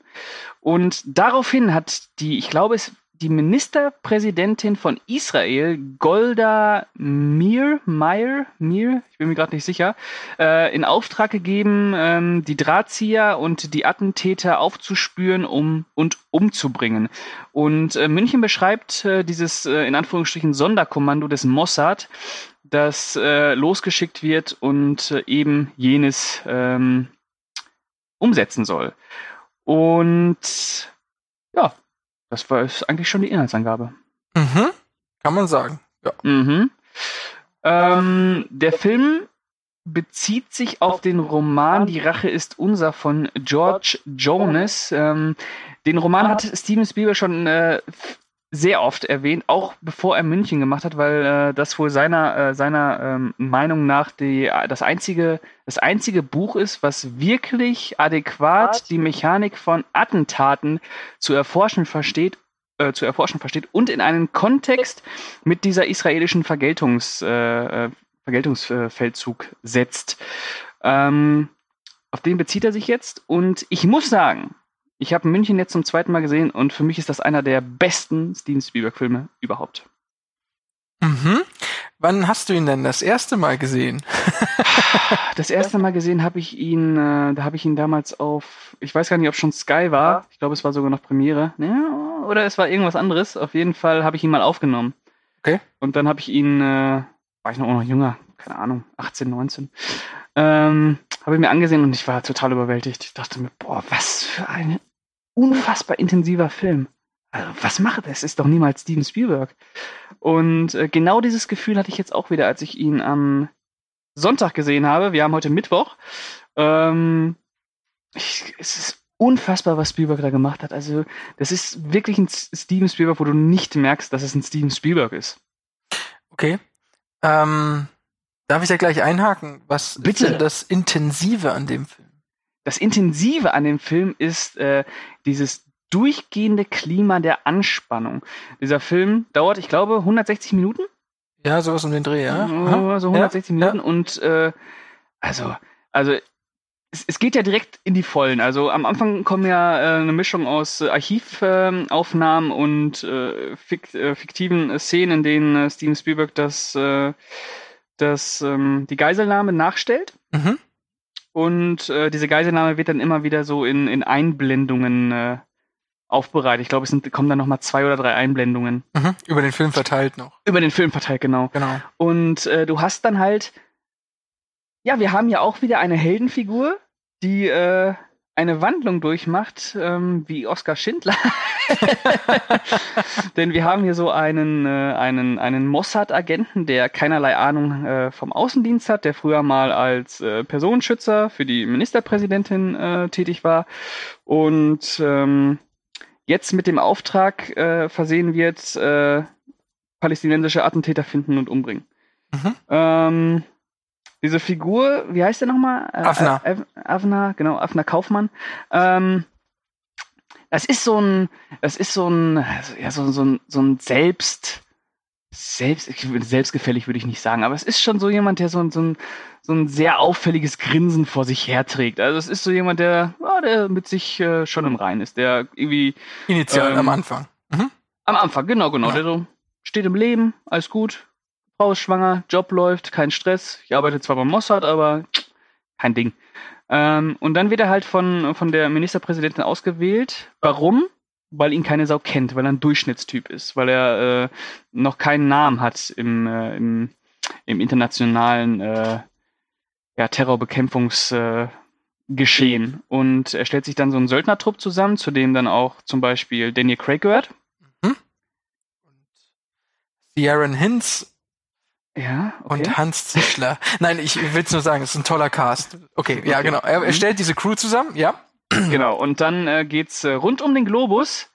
Und daraufhin hat die, ich glaube, es die Ministerpräsidentin von Israel, Golda Meir, Meir, Meir, ich bin mir gerade nicht sicher, äh, in Auftrag gegeben, ähm, die Drahtzieher und die Attentäter aufzuspüren um, und umzubringen. Und äh, München beschreibt äh, dieses äh, in Anführungsstrichen Sonderkommando des Mossad, das äh, losgeschickt wird und äh, eben jenes ähm, umsetzen soll. Und ja, das war ist eigentlich schon die Inhaltsangabe. Mhm. Kann man sagen. Ja. Mhm. Ähm, der Film bezieht sich auf den Roman Die Rache ist unser von George Jonas. Ähm, den Roman hat Steven Spielberg schon äh, sehr oft erwähnt, auch bevor er München gemacht hat, weil äh, das wohl seiner, äh, seiner ähm, Meinung nach die, das, einzige, das einzige Buch ist, was wirklich adäquat die Mechanik von Attentaten zu erforschen versteht äh, zu erforschen versteht und in einen Kontext mit dieser israelischen Vergeltungs, äh, äh, Vergeltungsfeldzug setzt. Ähm, auf den bezieht er sich jetzt und ich muss sagen, ich habe München jetzt zum zweiten Mal gesehen und für mich ist das einer der besten Steven Spielberg-Filme überhaupt. Mhm. Wann hast du ihn denn das erste Mal gesehen? *laughs* Das erste Mal gesehen habe ich ihn, äh, da habe ich ihn damals auf, ich weiß gar nicht, ob schon Sky war. Ich glaube, es war sogar noch Premiere. Ja, oder es war irgendwas anderes. Auf jeden Fall habe ich ihn mal aufgenommen. Okay. Und dann habe ich ihn, äh, war ich noch, noch jünger, keine Ahnung, 18, 19. Ähm, habe ich mir angesehen und ich war total überwältigt. Ich dachte mir, boah, was für ein unfassbar intensiver Film. Also, was macht das? Ist doch niemals Steven Spielberg. Und äh, genau dieses Gefühl hatte ich jetzt auch wieder, als ich ihn am Sonntag gesehen habe. Wir haben heute Mittwoch. Ähm, ich, es ist unfassbar, was Spielberg da gemacht hat. Also, das ist wirklich ein Steven Spielberg, wo du nicht merkst, dass es ein Steven Spielberg ist. Okay. Ähm, darf ich da gleich einhaken? Was Bitte. ist denn das Intensive an dem Film? Das Intensive an dem Film ist äh, dieses durchgehende Klima der Anspannung. Dieser Film dauert, ich glaube, 160 Minuten. Ja, sowas um den Dreh, ja? Aha. so 160 ja, Minuten und äh, also, also es, es geht ja direkt in die Vollen. Also am Anfang kommen ja äh, eine Mischung aus äh, Archivaufnahmen äh, Aufnahmen und äh, fik äh, fiktiven Szenen, in denen äh, Steven Spielberg das, äh, das ähm, die Geiselnahme nachstellt. Mhm. Und äh, diese Geiselnahme wird dann immer wieder so in, in Einblendungen äh, aufbereitet. Ich glaube, es sind, kommen dann nochmal zwei oder drei Einblendungen. Mhm. Über den Film verteilt noch. Über den Film verteilt, genau. Genau. Und äh, du hast dann halt, ja, wir haben ja auch wieder eine Heldenfigur, die äh, eine Wandlung durchmacht, ähm, wie Oskar Schindler. *laughs* Denn wir haben hier so einen, äh, einen, einen Mossad-Agenten, der keinerlei Ahnung äh, vom Außendienst hat, der früher mal als äh, Personenschützer für die Ministerpräsidentin äh, tätig war und ähm, jetzt mit dem Auftrag äh, versehen wird, äh, palästinensische Attentäter finden und umbringen. Mhm. Ähm, diese Figur, wie heißt der nochmal? Äh, Avner. Äh, Avner, genau, Avner Kaufmann. Ähm, das ist so ein, das ist so ein, ja, so, so ein, so ein Selbst, selbst, selbstgefällig würde ich nicht sagen, aber es ist schon so jemand, der so ein, so ein, so ein sehr auffälliges Grinsen vor sich herträgt. Also es ist so jemand, der, ja, der mit sich äh, schon im Rein ist, der irgendwie Initial Ähm, am Anfang. Mhm. am Anfang, genau, genau, Ja. der so steht im Leben, alles gut, Frau ist schwanger, Job läuft, kein Stress. Ich arbeite zwar beim Mossad, aber kein Ding. Ähm, und dann wird er halt von, von der Ministerpräsidentin ausgewählt. Warum? Weil ihn keine Sau kennt, weil er ein Durchschnittstyp ist, weil er äh, noch keinen Namen hat im, äh, im, im internationalen äh, ja, Terrorbekämpfungsgeschehen. Äh, und er stellt sich dann so einen Söldnertrupp zusammen, zu dem dann auch zum Beispiel Daniel Craig gehört. Ciaran Hinz Ja, okay. und Hans Zischler. *laughs* Nein, ich will es nur sagen, es ist ein toller Cast. Okay, ja, genau. Er, er Mhm. stellt diese Crew zusammen, ja. *clears throat* Genau, und dann äh, geht's äh, rund um den Globus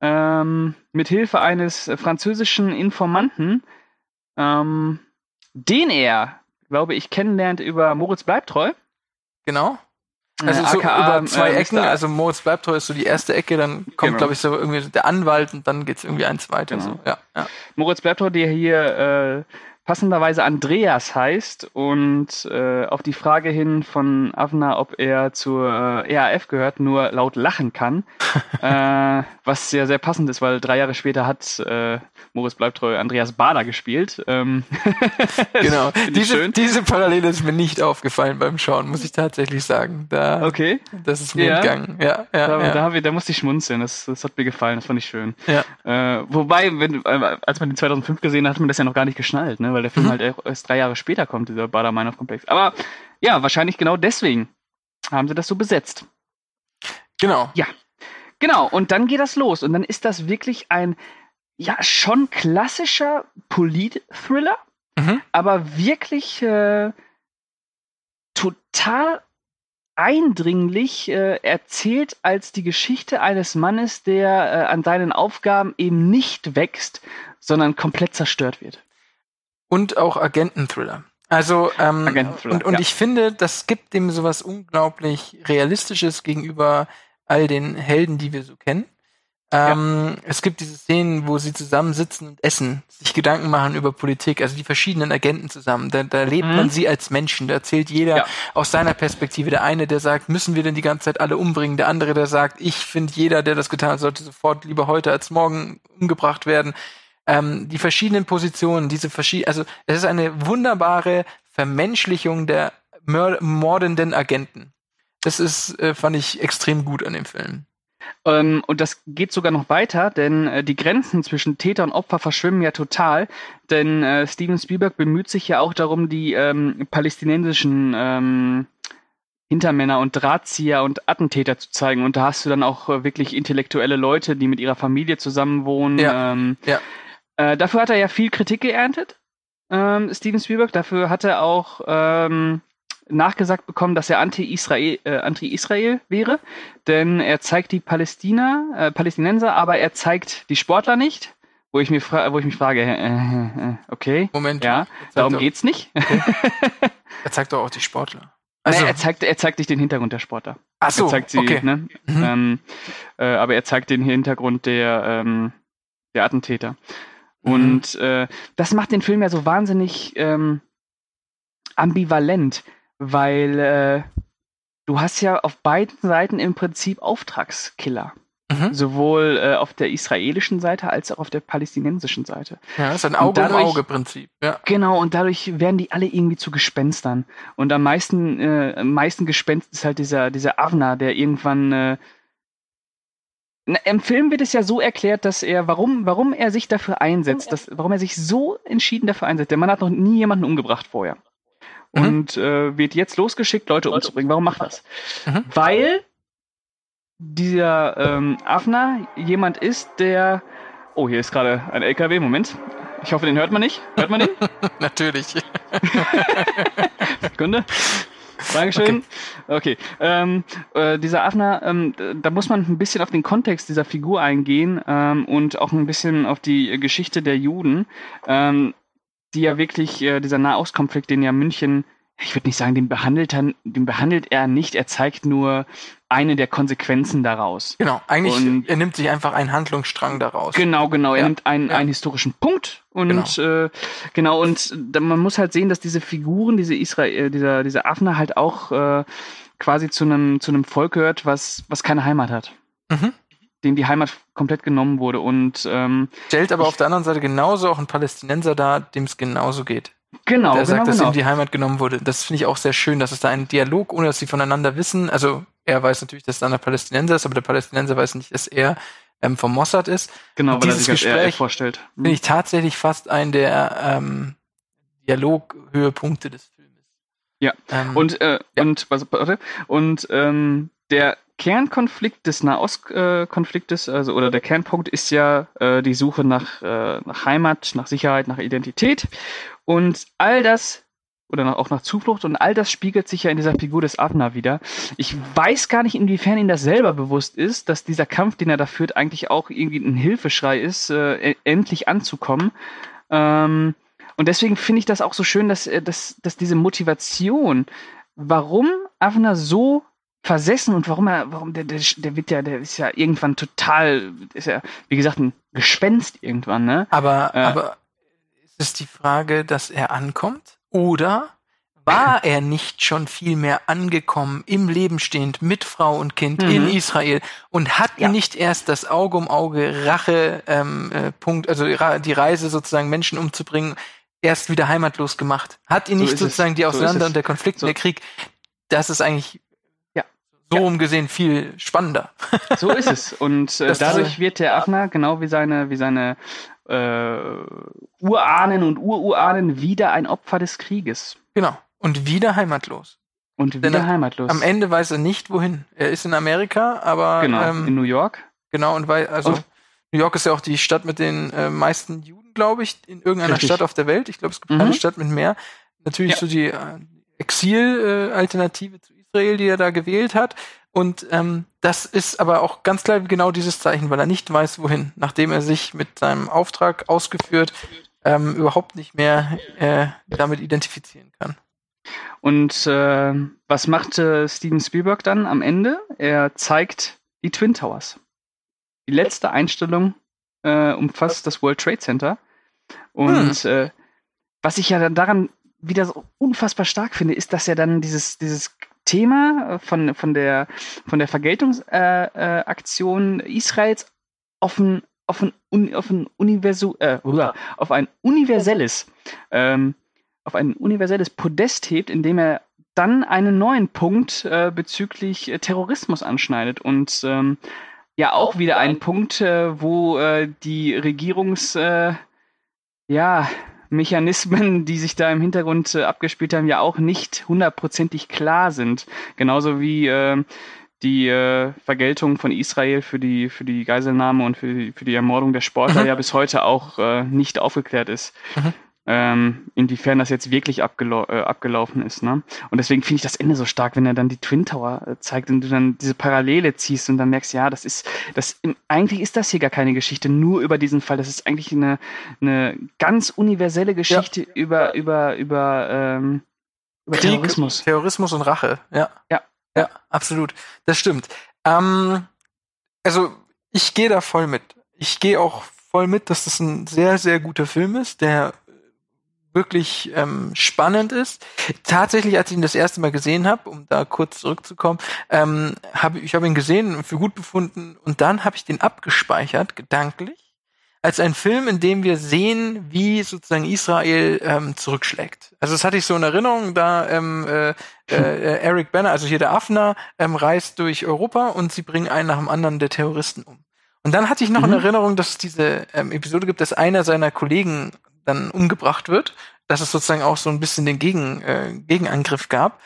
ähm, mit Hilfe eines äh, französischen Informanten, ähm, den er, glaube ich, kennenlernt über Moritz Bleibtreu. Genau. Also so aka, über zwei äh, Ecken, also Moritz Bleibtreu ist so die erste Ecke, dann kommt, Genau. glaube ich, so irgendwie der Anwalt und dann geht's irgendwie eins weiter. Genau. So. Ja, ja. Moritz Bleibtreu, der hier äh, passenderweise Andreas heißt und äh, auf die Frage hin von Avner, ob er zur äh, EAF gehört, nur laut lachen kann. *laughs* äh, was sehr, sehr passend ist, weil drei Jahre später hat äh, Moritz Bleibtreu Andreas Bader gespielt. Ähm, *laughs* Genau. Diese, schön. diese Parallele ist mir nicht aufgefallen beim Schauen, muss ich tatsächlich sagen. Da, Okay. Das ist mir Ja. entgangen. Ja, ja, Da, ja. da, ich, da musste ich schmunzeln. Das, das hat mir gefallen. Das fand ich schön. ja. Äh, wobei, wenn, äh, als man den 2005 gesehen hat, hat man das ja noch gar nicht geschnallt, ne? Weil der Film Mhm. halt erst- drei Jahre später kommt, dieser Bader-Meinhof-Komplex. Aber ja, wahrscheinlich genau deswegen haben sie das so besetzt. Genau. Genau, und dann geht das los. Und dann ist das wirklich ein, ja, schon klassischer Polit-Thriller, Mhm. aber wirklich äh, total eindringlich äh, erzählt als die Geschichte eines Mannes, der äh, an seinen Aufgaben eben nicht wächst, sondern komplett zerstört wird. Und auch Agenten-Thriller. Also, ähm, Agenten-Thriller, und, und ja. ich finde, das gibt dem sowas unglaublich Realistisches gegenüber all den Helden, die wir so kennen. Ähm, Es gibt diese Szenen, wo sie zusammensitzen und essen, sich Gedanken machen über Politik, also die verschiedenen Agenten zusammen. Da, da lebt Mhm. man sie als Menschen. Da erzählt jeder Ja. aus seiner Perspektive. Der eine, der sagt, müssen wir denn die ganze Zeit alle umbringen? Der andere, der sagt, ich finde, jeder, der das getan hat, sollte sofort lieber heute als morgen umgebracht werden. Ähm, die verschiedenen Positionen, diese verschiedenen, also es ist eine wunderbare Vermenschlichung der mordenden Agenten. Das ist, äh, fand ich extrem gut an dem Film. Ähm, und das geht sogar noch weiter, denn äh, die Grenzen zwischen Täter und Opfer verschwimmen ja total. Denn äh, Steven Spielberg bemüht sich ja auch darum, die ähm, palästinensischen ähm, Hintermänner und Drahtzieher und Attentäter zu zeigen. Und da hast du dann auch äh, wirklich intellektuelle Leute, die mit ihrer Familie zusammenwohnen. Ja. Ähm, Ja. Äh, dafür hat er ja viel Kritik geerntet, ähm, Steven Spielberg. Dafür hat er auch ähm, nachgesagt bekommen, dass er anti-Israel äh, anti-Israel wäre, denn er zeigt die Palästina, äh, Palästinenser, aber er zeigt die Sportler nicht. Wo ich, mir wo ich mich frage, äh, äh, äh, okay, Moment. ja, er darum doch, geht's nicht. *laughs* Er zeigt doch auch die Sportler. Also, Also, er, zeigt, er zeigt nicht den Hintergrund der Sportler. ach so, er zeigt sie, okay. ne? Mhm. ähm, äh, aber er zeigt den Hintergrund der, ähm, der Attentäter. Mhm. Und äh, das macht den Film ja so wahnsinnig ähm, ambivalent, weil äh, du hast ja auf beiden Seiten im Prinzip Auftragskiller. Mhm. Sowohl äh, auf der israelischen Seite als auch auf der palästinensischen Seite. Ja, das ist ein Und Auge um dadurch- Auge Prinzip. Ja. Genau, und dadurch werden die alle irgendwie zu Gespenstern. Und am meisten, äh, am meisten Gespenst ist halt dieser, dieser Avner, der irgendwann. Äh, na, Im Film wird es ja so erklärt, dass er, warum, warum er sich dafür einsetzt, dass, warum er sich so entschieden dafür einsetzt. Der Mann hat noch nie jemanden umgebracht vorher. Mhm. Und äh, wird jetzt losgeschickt, Leute umzubringen. Warum macht das? Mhm. Weil dieser ähm, Afner jemand ist, der. Oh, hier ist gerade ein LKW. Moment. Ich hoffe, den hört man nicht. Hört man den? *laughs* Natürlich. *laughs* Sekunde. Dankeschön. Okay. Ähm, äh, dieser Afner, ähm, da muss man ein bisschen auf den Kontext dieser Figur eingehen ähm, und auch ein bisschen auf die Geschichte der Juden, ähm, die ja wirklich, äh, dieser Nahostkonflikt, den ja München ich würde nicht sagen, den behandelt, er, den behandelt er nicht, er zeigt nur eine der Konsequenzen daraus. Genau, eigentlich, Und- er nimmt sich einfach einen Handlungsstrang daraus. Genau, genau. Er Ja, nimmt einen, ja. einen historischen Punkt und genau, äh, genau und man muss halt sehen, dass diese Figuren, diese Israel, dieser, dieser Afner halt auch äh, quasi zu einem zu einem Volk gehört, was was keine Heimat hat, Mhm. dem die Heimat komplett genommen wurde und ähm, Stellt aber Ich- auf der anderen Seite genauso auch einen Palästinenser dar, dem es genauso geht. Genau, der genau, sagt, dass genau. ihm die Heimat genommen wurde. Das finde ich auch sehr schön, dass es da einen Dialog, ohne dass sie voneinander wissen. Also er weiß natürlich, dass es dann der Palästinenser ist, aber der Palästinenser weiß nicht, dass er ähm, vom Mossad ist. genau, und weil er dieses sich als er Gespräch vorstellt. Finde ich tatsächlich fast einen der ähm, Dialoghöhepunkte des Filmes. Ja. Ähm, Und, äh, Ja. und, was, warte, und ähm, der Kernkonflikt des Nahostkonfliktes, also oder der Kernpunkt ist ja äh, die Suche nach, äh, nach Heimat, nach Sicherheit, nach Identität. Und all das, oder nach, auch nach Zuflucht, und all das spiegelt sich ja in dieser Figur des Avner wieder. Ich weiß gar nicht, inwiefern ihm das selber bewusst ist, dass dieser Kampf, den er da führt, eigentlich auch irgendwie ein Hilfeschrei ist, äh, e- endlich anzukommen. Ähm, und deswegen finde ich das auch so schön, dass, äh, dass, dass diese Motivation, warum Avner so versessen und warum er, warum der, der, der wird ja, der ist ja irgendwann total, ist ja, wie gesagt, ein Gespenst irgendwann, ne? aber, äh, aber ist es die Frage, dass er ankommt? Oder war *clears throat* er nicht schon viel mehr angekommen, im Leben stehend, mit Frau und Kind Mhm. in Israel und hat Ja. ihn nicht erst das Auge um Auge Rache ähm, äh, Punkt, also die Reise sozusagen Menschen umzubringen, erst wieder heimatlos gemacht? Hat ihn So nicht ist es. sozusagen die So Auseinander es. und der Konflikt So- und der Krieg? Das ist eigentlich. So Ja. umgesehen viel spannender. So ist es. Und äh, dadurch wird der Afner, genau wie seine, wie seine äh, Urahnen und Ururahnen, wieder ein Opfer des Krieges. Genau. Und wieder heimatlos. Und Denn wieder am- heimatlos. Am Ende weiß er nicht, wohin. Er ist in Amerika, aber genau, ähm, in New York. Genau, und weil, also Und- New York ist ja auch die Stadt mit den äh, meisten Juden, glaube ich, in irgendeiner Richtig. Stadt auf der Welt. Ich glaube, es gibt Mhm. keine Stadt mit mehr. Natürlich Ja. so die äh, Exil-Alternative zu Israel, die er da gewählt hat. Und ähm, das ist aber auch ganz klar genau dieses Zeichen, weil er nicht weiß, wohin, nachdem er sich mit seinem Auftrag ausgeführt ähm, überhaupt nicht mehr äh, damit identifizieren kann. Und äh, was macht äh, Steven Spielberg dann am Ende? Er zeigt die Twin Towers. Die letzte Einstellung äh, umfasst das World Trade Center. Und äh, was ich ja dann daran wieder so unfassbar stark finde, ist, dass er dann dieses, dieses Thema äh, von, von der, von der Vergeltungsaktion äh, Aktion Israels auf ein, auf ein, auf ein, Universu äh, auf ein universelles ähm, auf ein universelles Podest hebt, indem er dann einen neuen Punkt äh, bezüglich äh, Terrorismus anschneidet und ähm, ja auch wieder einen Punkt, äh, wo äh, die Regierungs äh, ja Mechanismen, die sich da im Hintergrund äh, abgespielt haben, ja auch nicht hundertprozentig klar sind. Genauso wie äh, die äh, Vergeltung von Israel für die für die Geiselnahme und für die, für die Ermordung der Sportler Mhm. ja bis heute auch äh, nicht aufgeklärt ist. Mhm. Ähm, inwiefern das jetzt wirklich abgelau äh, abgelaufen ist. Ne? Und deswegen finde ich das Ende so stark, wenn er dann die Twin Tower äh, zeigt und du dann diese Parallele ziehst und dann merkst, ja, das ist, das eigentlich ist das hier gar keine Geschichte nur über diesen Fall. Das ist eigentlich eine, eine ganz universelle Geschichte über über über ähm, über Krieg, Terrorismus. Terrorismus und Rache, ja. Ja. Ja, absolut. Das stimmt. Ähm, also, ich gehe da voll mit. Ich gehe auch voll mit, dass das ein sehr, sehr guter Film ist, der wirklich ähm, spannend ist. Tatsächlich, als ich ihn das erste Mal gesehen habe, um da kurz zurückzukommen, ähm, habe ich habe ihn gesehen und für gut befunden und dann habe ich den abgespeichert, gedanklich, als ein Film, in dem wir sehen, wie sozusagen Israel ähm, zurückschlägt. Also das hatte ich so in Erinnerung, da ähm, äh, *laughs* äh, Eric Banner, also hier der Afner, ähm, reist durch Europa und sie bringen einen nach dem anderen der Terroristen um. Und dann hatte ich noch in Mhm. Erinnerung, dass es diese ähm, Episode gibt, dass einer seiner Kollegen dann umgebracht wird, dass es sozusagen auch so ein bisschen den Gegen, äh, Gegenangriff gab.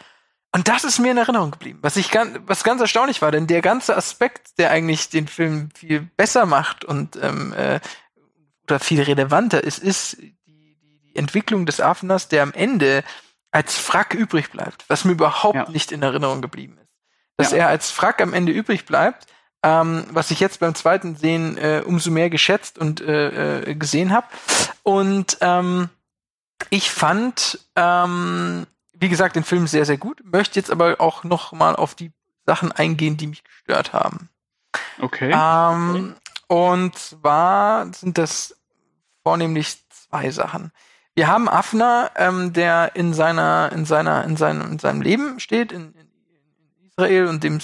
Und das ist mir in Erinnerung geblieben, was ich ganz, was ganz erstaunlich war, denn der ganze Aspekt, der eigentlich den Film viel besser macht und ähm, äh, oder viel relevanter ist, ist die, die, Entwicklung des Affeners, der am Ende als Frack übrig bleibt, was mir überhaupt Ja. nicht in Erinnerung geblieben ist. Dass Ja. er als Frack am Ende übrig bleibt, ähm, was ich jetzt beim zweiten Sehen äh, umso mehr geschätzt und äh, äh, gesehen habe. Und ähm, ich fand, ähm, wie gesagt, den Film sehr, sehr gut, möchte jetzt aber auch noch mal auf die Sachen eingehen, die mich gestört haben. Okay. Ähm, und zwar sind das vornehmlich zwei Sachen. Wir haben Afner, ähm, der in seiner, in seiner, in seinem, in seinem Leben steht, in, in, Israel und dem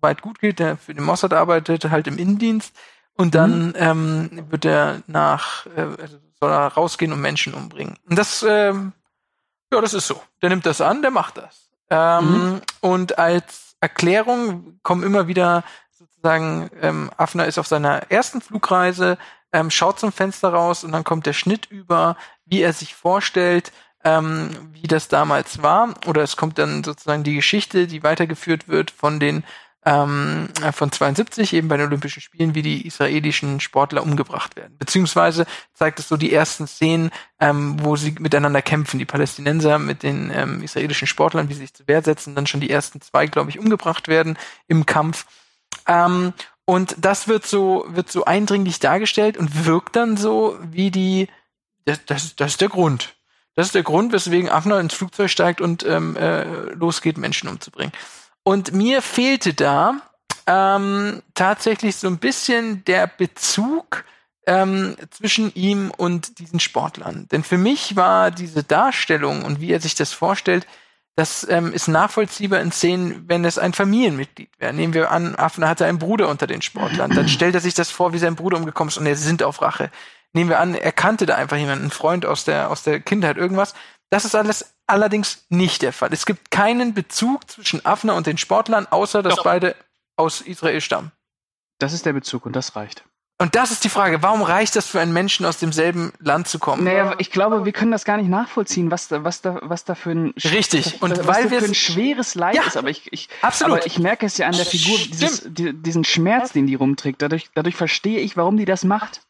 soweit gut geht, der für den Mossad arbeitet, halt im Innendienst. Und dann ähm, wird er nach, äh, also soll er rausgehen und Menschen umbringen. Und das, ähm, ja, das ist so. Der nimmt das an, der macht das. Ähm, Und als Erklärung kommen immer wieder sozusagen, ähm, Afner ist auf seiner ersten Flugreise, ähm, schaut zum Fenster raus und dann kommt der Schnitt über, wie er sich vorstellt, ähm, wie das damals war. Oder es kommt dann sozusagen die Geschichte, die weitergeführt wird von den ähm, äh, von 72 eben bei den Olympischen Spielen, wie die israelischen Sportler umgebracht werden. Beziehungsweise zeigt es so die ersten Szenen, ähm, wo sie miteinander kämpfen, die Palästinenser mit den ähm, israelischen Sportlern, wie sie sich zur Wehr setzen, dann schon die ersten zwei, glaube ich, umgebracht werden im Kampf. Ähm, und das wird so, wird so eindringlich dargestellt und wirkt dann so wie die, das, das, das ist der Grund. Das ist der Grund, weswegen Afner ins Flugzeug steigt und ähm, äh, losgeht, Menschen umzubringen. Und mir fehlte da ähm, tatsächlich so ein bisschen der Bezug ähm, zwischen ihm und diesen Sportlern. Denn für mich war diese Darstellung und wie er sich das vorstellt, das ähm, ist nachvollziehbar in Szenen, wenn es ein Familienmitglied wäre. Nehmen wir an, Afner hatte einen Bruder unter den Sportlern. Dann stellt er sich das vor, wie sein Bruder umgekommen ist und er sind auf Rache. Nehmen wir an, er kannte da einfach jemanden, einen Freund aus der, aus der Kindheit, irgendwas. Das ist alles allerdings nicht der Fall. Es gibt keinen Bezug zwischen Afner und den Sportlern, außer dass Doch. beide aus Israel stammen. Das ist der Bezug und das reicht. Und das ist die Frage, warum reicht das für einen Menschen aus demselben Land zu kommen? Naja, ich glaube, wir können das gar nicht nachvollziehen, was da, was da, was da für ein Richtig. Und was weil wir für ein es- schweres Leid Ja, ist. Aber ich, ich, absolut. aber ich merke es ja an der Figur, dieses, die, diesen Schmerz, den die rumträgt. Dadurch, dadurch verstehe ich, warum die das macht.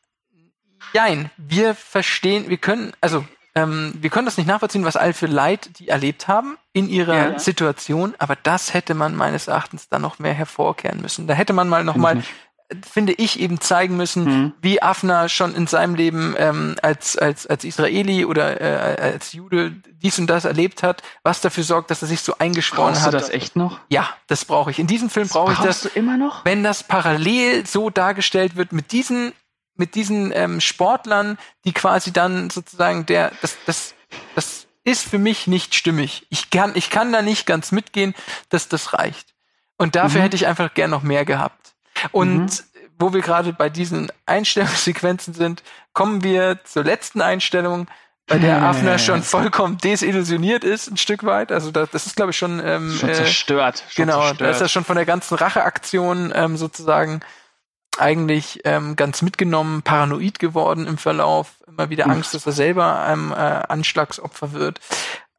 Nein, wir verstehen, wir können, also ähm, wir können das nicht nachvollziehen, was all für Leid die erlebt haben in ihrer Ja. Situation, aber das hätte man meines Erachtens dann noch mehr hervorkehren müssen. Da hätte man mal noch Finde mal, ich nicht. finde ich, eben zeigen müssen, Mhm. wie Afner schon in seinem Leben ähm, als, als, als Israeli oder äh, als Jude dies und das erlebt hat, was dafür sorgt, dass er sich so eingeschworen Brauchst du hat. das echt noch? Ja, das brauche ich. In diesem Film brauche ich das Brauchst du immer noch? wenn das parallel so dargestellt wird mit diesen mit diesen ähm, Sportlern, die quasi dann sozusagen der das das das ist für mich nicht stimmig. Ich kann ich kann da nicht ganz mitgehen, dass das reicht. Und dafür Mhm. hätte ich einfach gern noch mehr gehabt. Und Mhm. wo wir gerade bei diesen Einstellungssequenzen sind, kommen wir zur letzten Einstellung, bei der Afner schon vollkommen desillusioniert ist, ein Stück weit. Also das, das ist, glaube ich, schon, ähm, Schon äh, zerstört. Schon Genau, zerstört. da ist er schon von der ganzen Racheaktion ähm, sozusagen eigentlich ähm, ganz mitgenommen, paranoid geworden im Verlauf, immer wieder. Angst, dass er selber einem äh, Anschlagsopfer wird.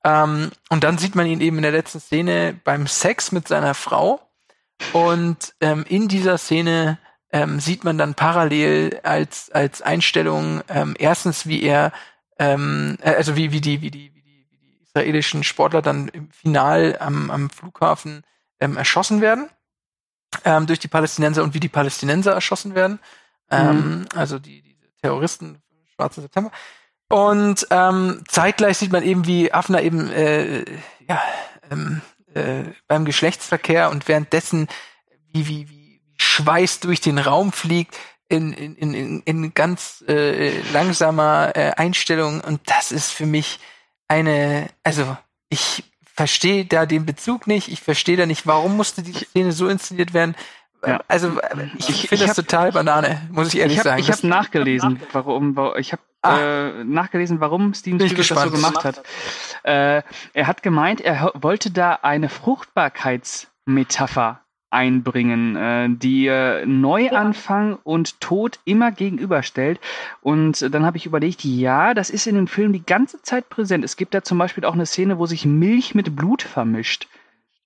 Ähm, und dann sieht man ihn eben in der letzten Szene beim Sex mit seiner Frau. Und ähm, in dieser Szene ähm, sieht man dann parallel als, als Einstellung ähm, erstens, wie er, ähm, äh, also wie, wie, die, wie, die, wie, die, wie die israelischen Sportler dann im Final am, am Flughafen ähm, erschossen werden ähm, durch die Palästinenser und wie die Palästinenser erschossen werden. Ähm, also die, die Terroristen Schwarzen September. Und ähm, zeitgleich sieht man eben, wie Afner eben äh, ja, ähm, äh, beim Geschlechtsverkehr und währenddessen wie, wie, wie Schweiß durch den Raum fliegt in, in, in, in- in ganz äh, langsamer äh, Einstellung. Und das ist für mich eine, also ich verstehe da den Bezug nicht, ich verstehe da nicht, warum musste die Szene so inszeniert werden. Ja. Also äh, ich, Ich- finde das hab- total Banane, muss ich ehrlich ich habe sagen. ich Das- hab nachgelesen, warum, warum ich habe Ah. äh, nachgelesen, warum Steven Spielberg das so gemacht hat. Äh, er hat gemeint, er wollte da eine Fruchtbarkeitsmetapher einbringen, äh, die äh, Neuanfang und Tod immer gegenüberstellt. Und äh, dann habe ich überlegt, ja, das ist in dem Film die ganze Zeit präsent. Es gibt da zum Beispiel auch eine Szene, wo sich Milch mit Blut vermischt.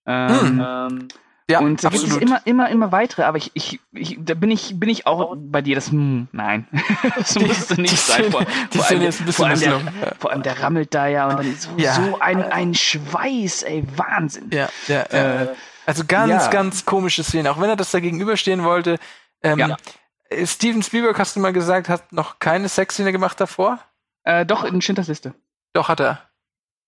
Ähm, Hm. Ja, und da gibt es immer, immer, immer weitere, aber ich, ich, ich da bin ich, bin ich auch bei dir, das hm, nein. *laughs* das musste nicht die sein. Vor, die allem, ist ein bisschen vor, allem der, ja. vor allem der rammelt da ja und dann so, Ja. so ein, ein Schweiß, ey, Wahnsinn. Ja, ja, ja. Also ganz, ja. ganz komische Szene. Auch wenn er das da gegenüberstehen wollte. Ähm, Ja. äh, Steven Spielberg, hast du mal gesagt, hat noch keine Sexszene gemacht davor? Äh, doch, in Schindlers Liste. Doch, hat er.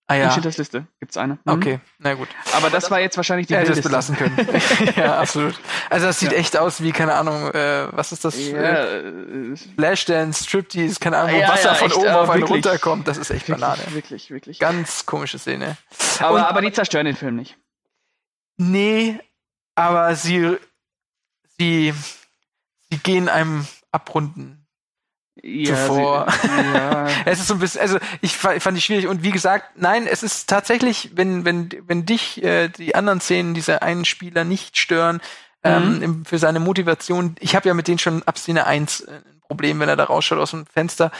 Ah In ja. Schindlers Liste gibt's eine. Mhm. Okay, na gut. Aber das war jetzt wahrscheinlich die Er hätte es wildeste. belassen können. *laughs* ja, *laughs* absolut. Also das sieht Ja. echt aus wie, keine Ahnung, äh, was ist das? Ja, Äh, Flashdance, Striptease, keine Ahnung, wo Ja, Wasser ja, von echt, oben auf einen runterkommt. Das ist echt Banane. wirklich, wirklich, wirklich. Ganz komische Szene. Aber, Und- aber die zerstören den Film nicht. Nee, aber sie, sie, sie gehen einem abrunden. Zuvor. Sie, ja. *laughs* Es ist so ein bisschen, also ich fa- fand ich schwierig und wie gesagt, nein, es ist tatsächlich, wenn wenn wenn dich äh, die anderen Szenen dieser einen Spieler nicht stören ähm, im, für seine Motivation. Ich habe ja mit denen schon ab Szene 1 äh, ein Problem, wenn er da rausschaut aus dem Fenster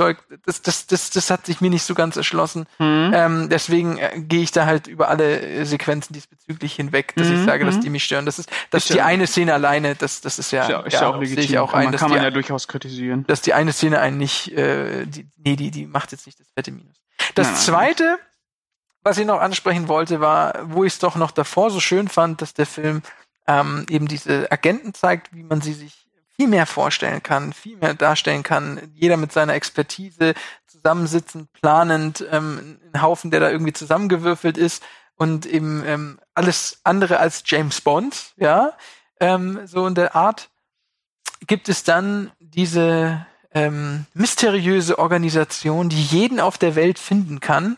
Flugzeug. Das das das das hat sich mir nicht so ganz erschlossen. Hm. Ähm, deswegen äh, gehe ich da halt über alle äh, Sequenzen diesbezüglich hinweg, dass ich Mhm, sage, dass mhm. die mich stören. Das ist, das Ist ist die eine Szene alleine, das, das ist ja, Ist ja, ist ja auch legitim. ich auch kann ein, man, dass kann die, man ja durchaus kritisieren. dass die eine Szene einen nicht, äh, die, nee, die, die macht jetzt nicht das fette Minus. Das Nein, nein. zweite, was ich noch ansprechen wollte, war, wo ich es doch noch davor so schön fand, dass der Film ähm, eben diese Agenten zeigt, wie man sie sich viel mehr vorstellen kann, viel mehr darstellen kann. Jeder mit seiner Expertise zusammensitzend, planend, ähm, ein Haufen, der da irgendwie zusammengewürfelt ist und eben ähm, alles andere als James Bond, ja, ähm, so in der Art, gibt es dann diese ähm, mysteriöse Organisation, die jeden auf der Welt finden kann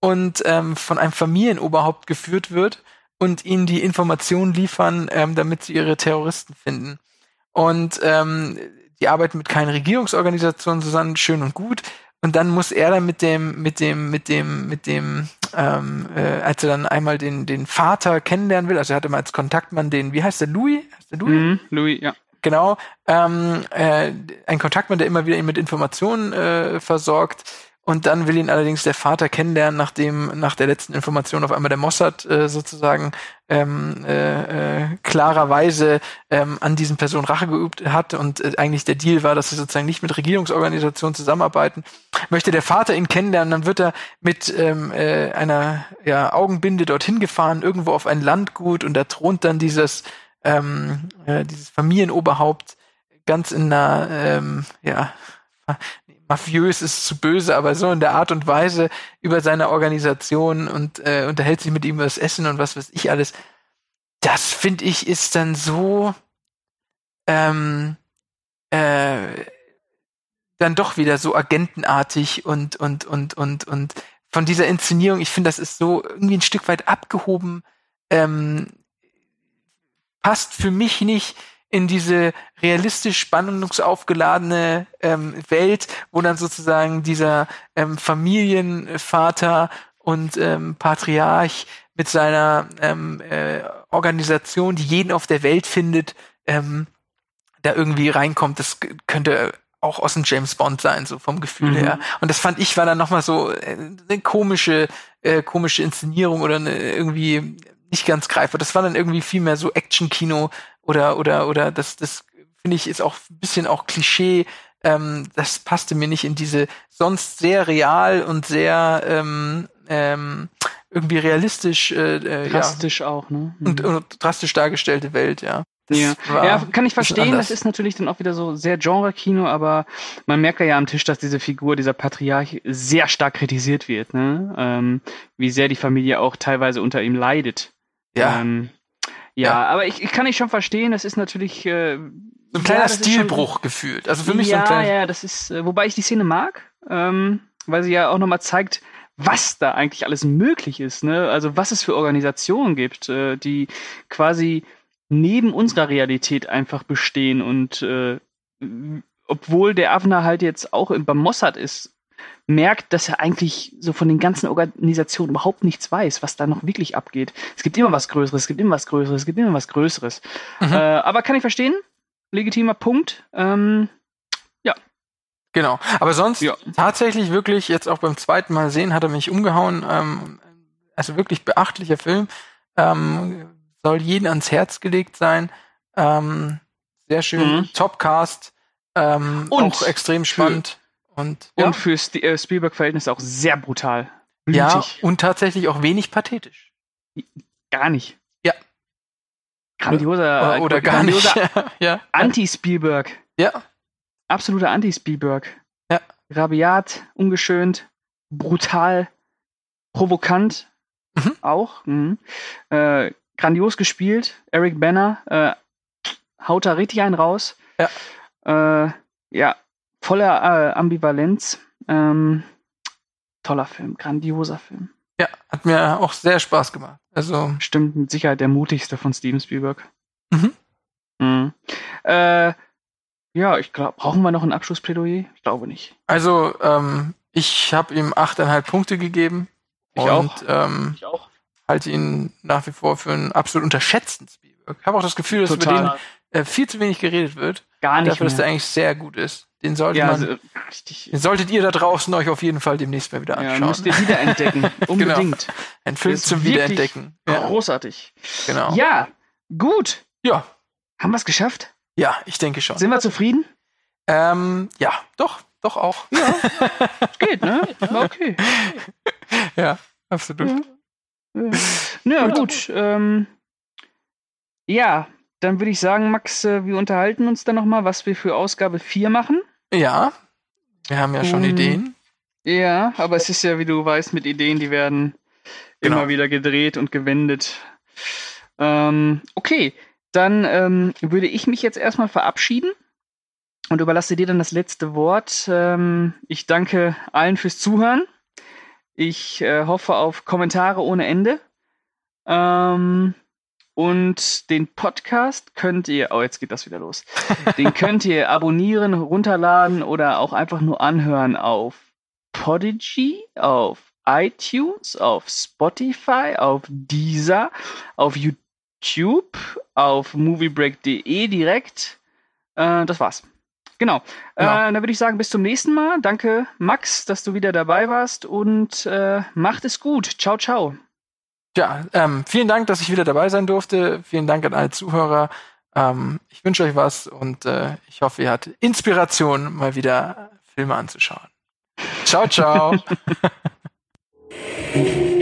und ähm, von einem Familienoberhaupt geführt wird und ihnen die Informationen liefern, ähm, damit sie ihre Terroristen finden. Und ähm, die arbeiten mit keinen Regierungsorganisationen zusammen, schön und gut. Und dann muss er dann mit dem, mit dem, mit dem, mit dem, ähm, äh, als er dann einmal den, den Vater kennenlernen will, also er hatte mal als Kontaktmann den, wie heißt der, Louis? Heißt der Louis? Mhm. Louis, ja. Genau, ähm, äh, ein Kontaktmann, der immer wieder ihn mit Informationen äh, versorgt. Und dann will ihn allerdings der Vater kennenlernen, nachdem nach der letzten Information auf einmal der Mossad äh, sozusagen ähm, äh, äh, klarerweise ähm, an diesen Personen Rache geübt hat und äh, eigentlich der Deal war, dass sie sozusagen nicht mit Regierungsorganisationen zusammenarbeiten. Möchte der Vater ihn kennenlernen, dann wird er mit ähm, äh, einer ja, Augenbinde dorthin gefahren, irgendwo auf ein Landgut und da thront dann dieses ähm, äh, dieses Familienoberhaupt ganz in einer, ähm, ja, mafiös ist zu böse, aber so in der Art und Weise über seine Organisation und äh, unterhält sich mit ihm über das Essen und was weiß ich alles. Das finde ich ist dann so ähm, äh, dann doch wieder so agentenartig und und und und und von dieser Inszenierung. Ich finde, das ist so irgendwie ein Stück weit abgehoben. Ähm, passt für mich nicht in diese realistisch spannungsaufgeladene ähm, Welt, wo dann sozusagen dieser ähm, Familienvater und ähm, Patriarch mit seiner ähm, äh, Organisation, die jeden auf der Welt findet, ähm, da irgendwie reinkommt. Das könnte auch aus dem James Bond sein, so vom Gefühl Mhm. her. Und das fand ich war dann nochmal so äh, eine komische, äh, komische Inszenierung oder eine, irgendwie nicht ganz greifbar. Das war dann irgendwie viel mehr so Action-Kino oder oder oder das das finde ich ist auch ein bisschen auch Klischee. Ähm, das passte mir nicht in diese sonst sehr real und sehr ähm, ähm, irgendwie realistisch äh, äh, ja, Drastisch auch, ne? Mhm. und, und drastisch dargestellte Welt, ja. Das ja. war ja, kann ich verstehen. Das ist natürlich dann auch wieder so sehr Genre-Kino, aber man merkt ja am Tisch, dass diese Figur, dieser Patriarch, sehr stark kritisiert wird. Ne? Ähm, wie sehr die Familie auch teilweise unter ihm leidet. Ja, Ähm, ja, Ja. aber ich, ich kann nicht schon verstehen, das ist natürlich äh, so ein kleiner das ist schon- Stilbruch gefühlt. Also für mich ja, so ein kleiner. ja, das ist, äh, wobei ich die Szene mag, ähm, weil sie ja auch nochmal zeigt, was da eigentlich alles möglich ist, ne? Also was es für Organisationen gibt, äh, die quasi neben unserer Realität einfach bestehen und äh, obwohl der Avner halt jetzt auch im- beim Mossad ist, merkt, dass er eigentlich so von den ganzen Organisationen überhaupt nichts weiß, was da noch wirklich abgeht. Es gibt immer was Größeres, es gibt immer was Größeres, es gibt immer was Größeres. Mhm. Äh, aber kann ich verstehen, legitimer Punkt. Ähm, Genau. Aber sonst Ja. tatsächlich wirklich jetzt auch beim zweiten Mal sehen hat er mich umgehauen. Ähm, also wirklich beachtlicher Film. Ähm, soll jeden ans Herz gelegt sein. Ähm, sehr schön. Mhm. Topcast. Ähm, Und auch extrem spannend. Und, Und für äh, Spielberg-Verhältnisse auch sehr brutal. ja, Blutig. und tatsächlich auch wenig pathetisch. Gar nicht. Ja. Grandioser, oder, oder gar nicht. grandioser *laughs* ja. Anti-Spielberg. ja. Absoluter Anti-Spielberg. Ja. Rabiat, ungeschönt, brutal, provokant Mhm. auch. Mhm. Äh, grandios gespielt. Eric Banner äh, haut da richtig einen raus. Ja, äh, ja voller äh, Ambivalenz. Ähm, toller Film, grandioser Film. Ja, hat mir auch sehr Spaß gemacht. Also, Stimmt mit Sicherheit der mutigste von Steven Spielberg. Mhm. Mhm. Äh, ja, ich glaube, brauchen wir noch ein Abschlussplädoyer? Ich glaube nicht. also ähm, ich habe ihm 8,5 Punkte gegeben. Ich und auch. Ähm, Ich auch. halte ihn nach wie vor für einen absolut unterschätzten Spielberg. Ich habe auch das Gefühl, dass über Total. den äh, viel zu wenig geredet wird. Gar nicht Dafür, dass der mehr. eigentlich sehr gut ist. Den sollte Ja, man, also, richtig. den solltet ihr da draußen euch auf jeden Fall demnächst mal wieder Ja, anschauen. müsst ihr wiederentdecken. *laughs* Unbedingt. Ein Film zum Wiederentdecken. Ja, Großartig. genau. Ja, gut. ja, Haben wir es geschafft? ja, ich denke schon. Sind wir zufrieden? Ähm, ja, doch, doch auch. Geht, ne? *laughs* Okay. Ja, absolut. Ja. Ja, gut. Ähm, ja, dann würde ich sagen, Max, äh, wir unterhalten uns dann nochmal, was wir für Ausgabe 4 machen. Ja, wir haben ja schon Ähm, Ideen. Ja, aber es ist ja, wie du weißt, mit Ideen, die werden Genau. immer wieder gedreht und gewendet. Ähm, okay, dann ähm, würde ich mich jetzt erstmal verabschieden und überlasse dir dann das letzte Wort. Ähm, ich danke allen fürs Zuhören. Ich äh, hoffe auf Kommentare ohne Ende. Ähm, und den Podcast könnt ihr, oh, jetzt geht das wieder los. Den könnt ihr abonnieren, runterladen oder auch einfach nur anhören auf Podigy, auf iTunes, auf Spotify, auf Deezer, auf YouTube, auf moviebreak.de direkt. Äh, das war's. Genau. Genau. Äh, dann würde ich sagen, bis zum nächsten Mal. Danke, Max, dass du wieder dabei warst und äh, macht es gut. Ciao, ciao. Ja, ähm, vielen Dank, dass ich wieder dabei sein durfte. Vielen Dank an alle Zuhörer. Ähm, ich wünsche euch was und äh, ich hoffe, ihr hattet Inspiration, mal wieder Filme anzuschauen. Ciao, ciao. *laughs*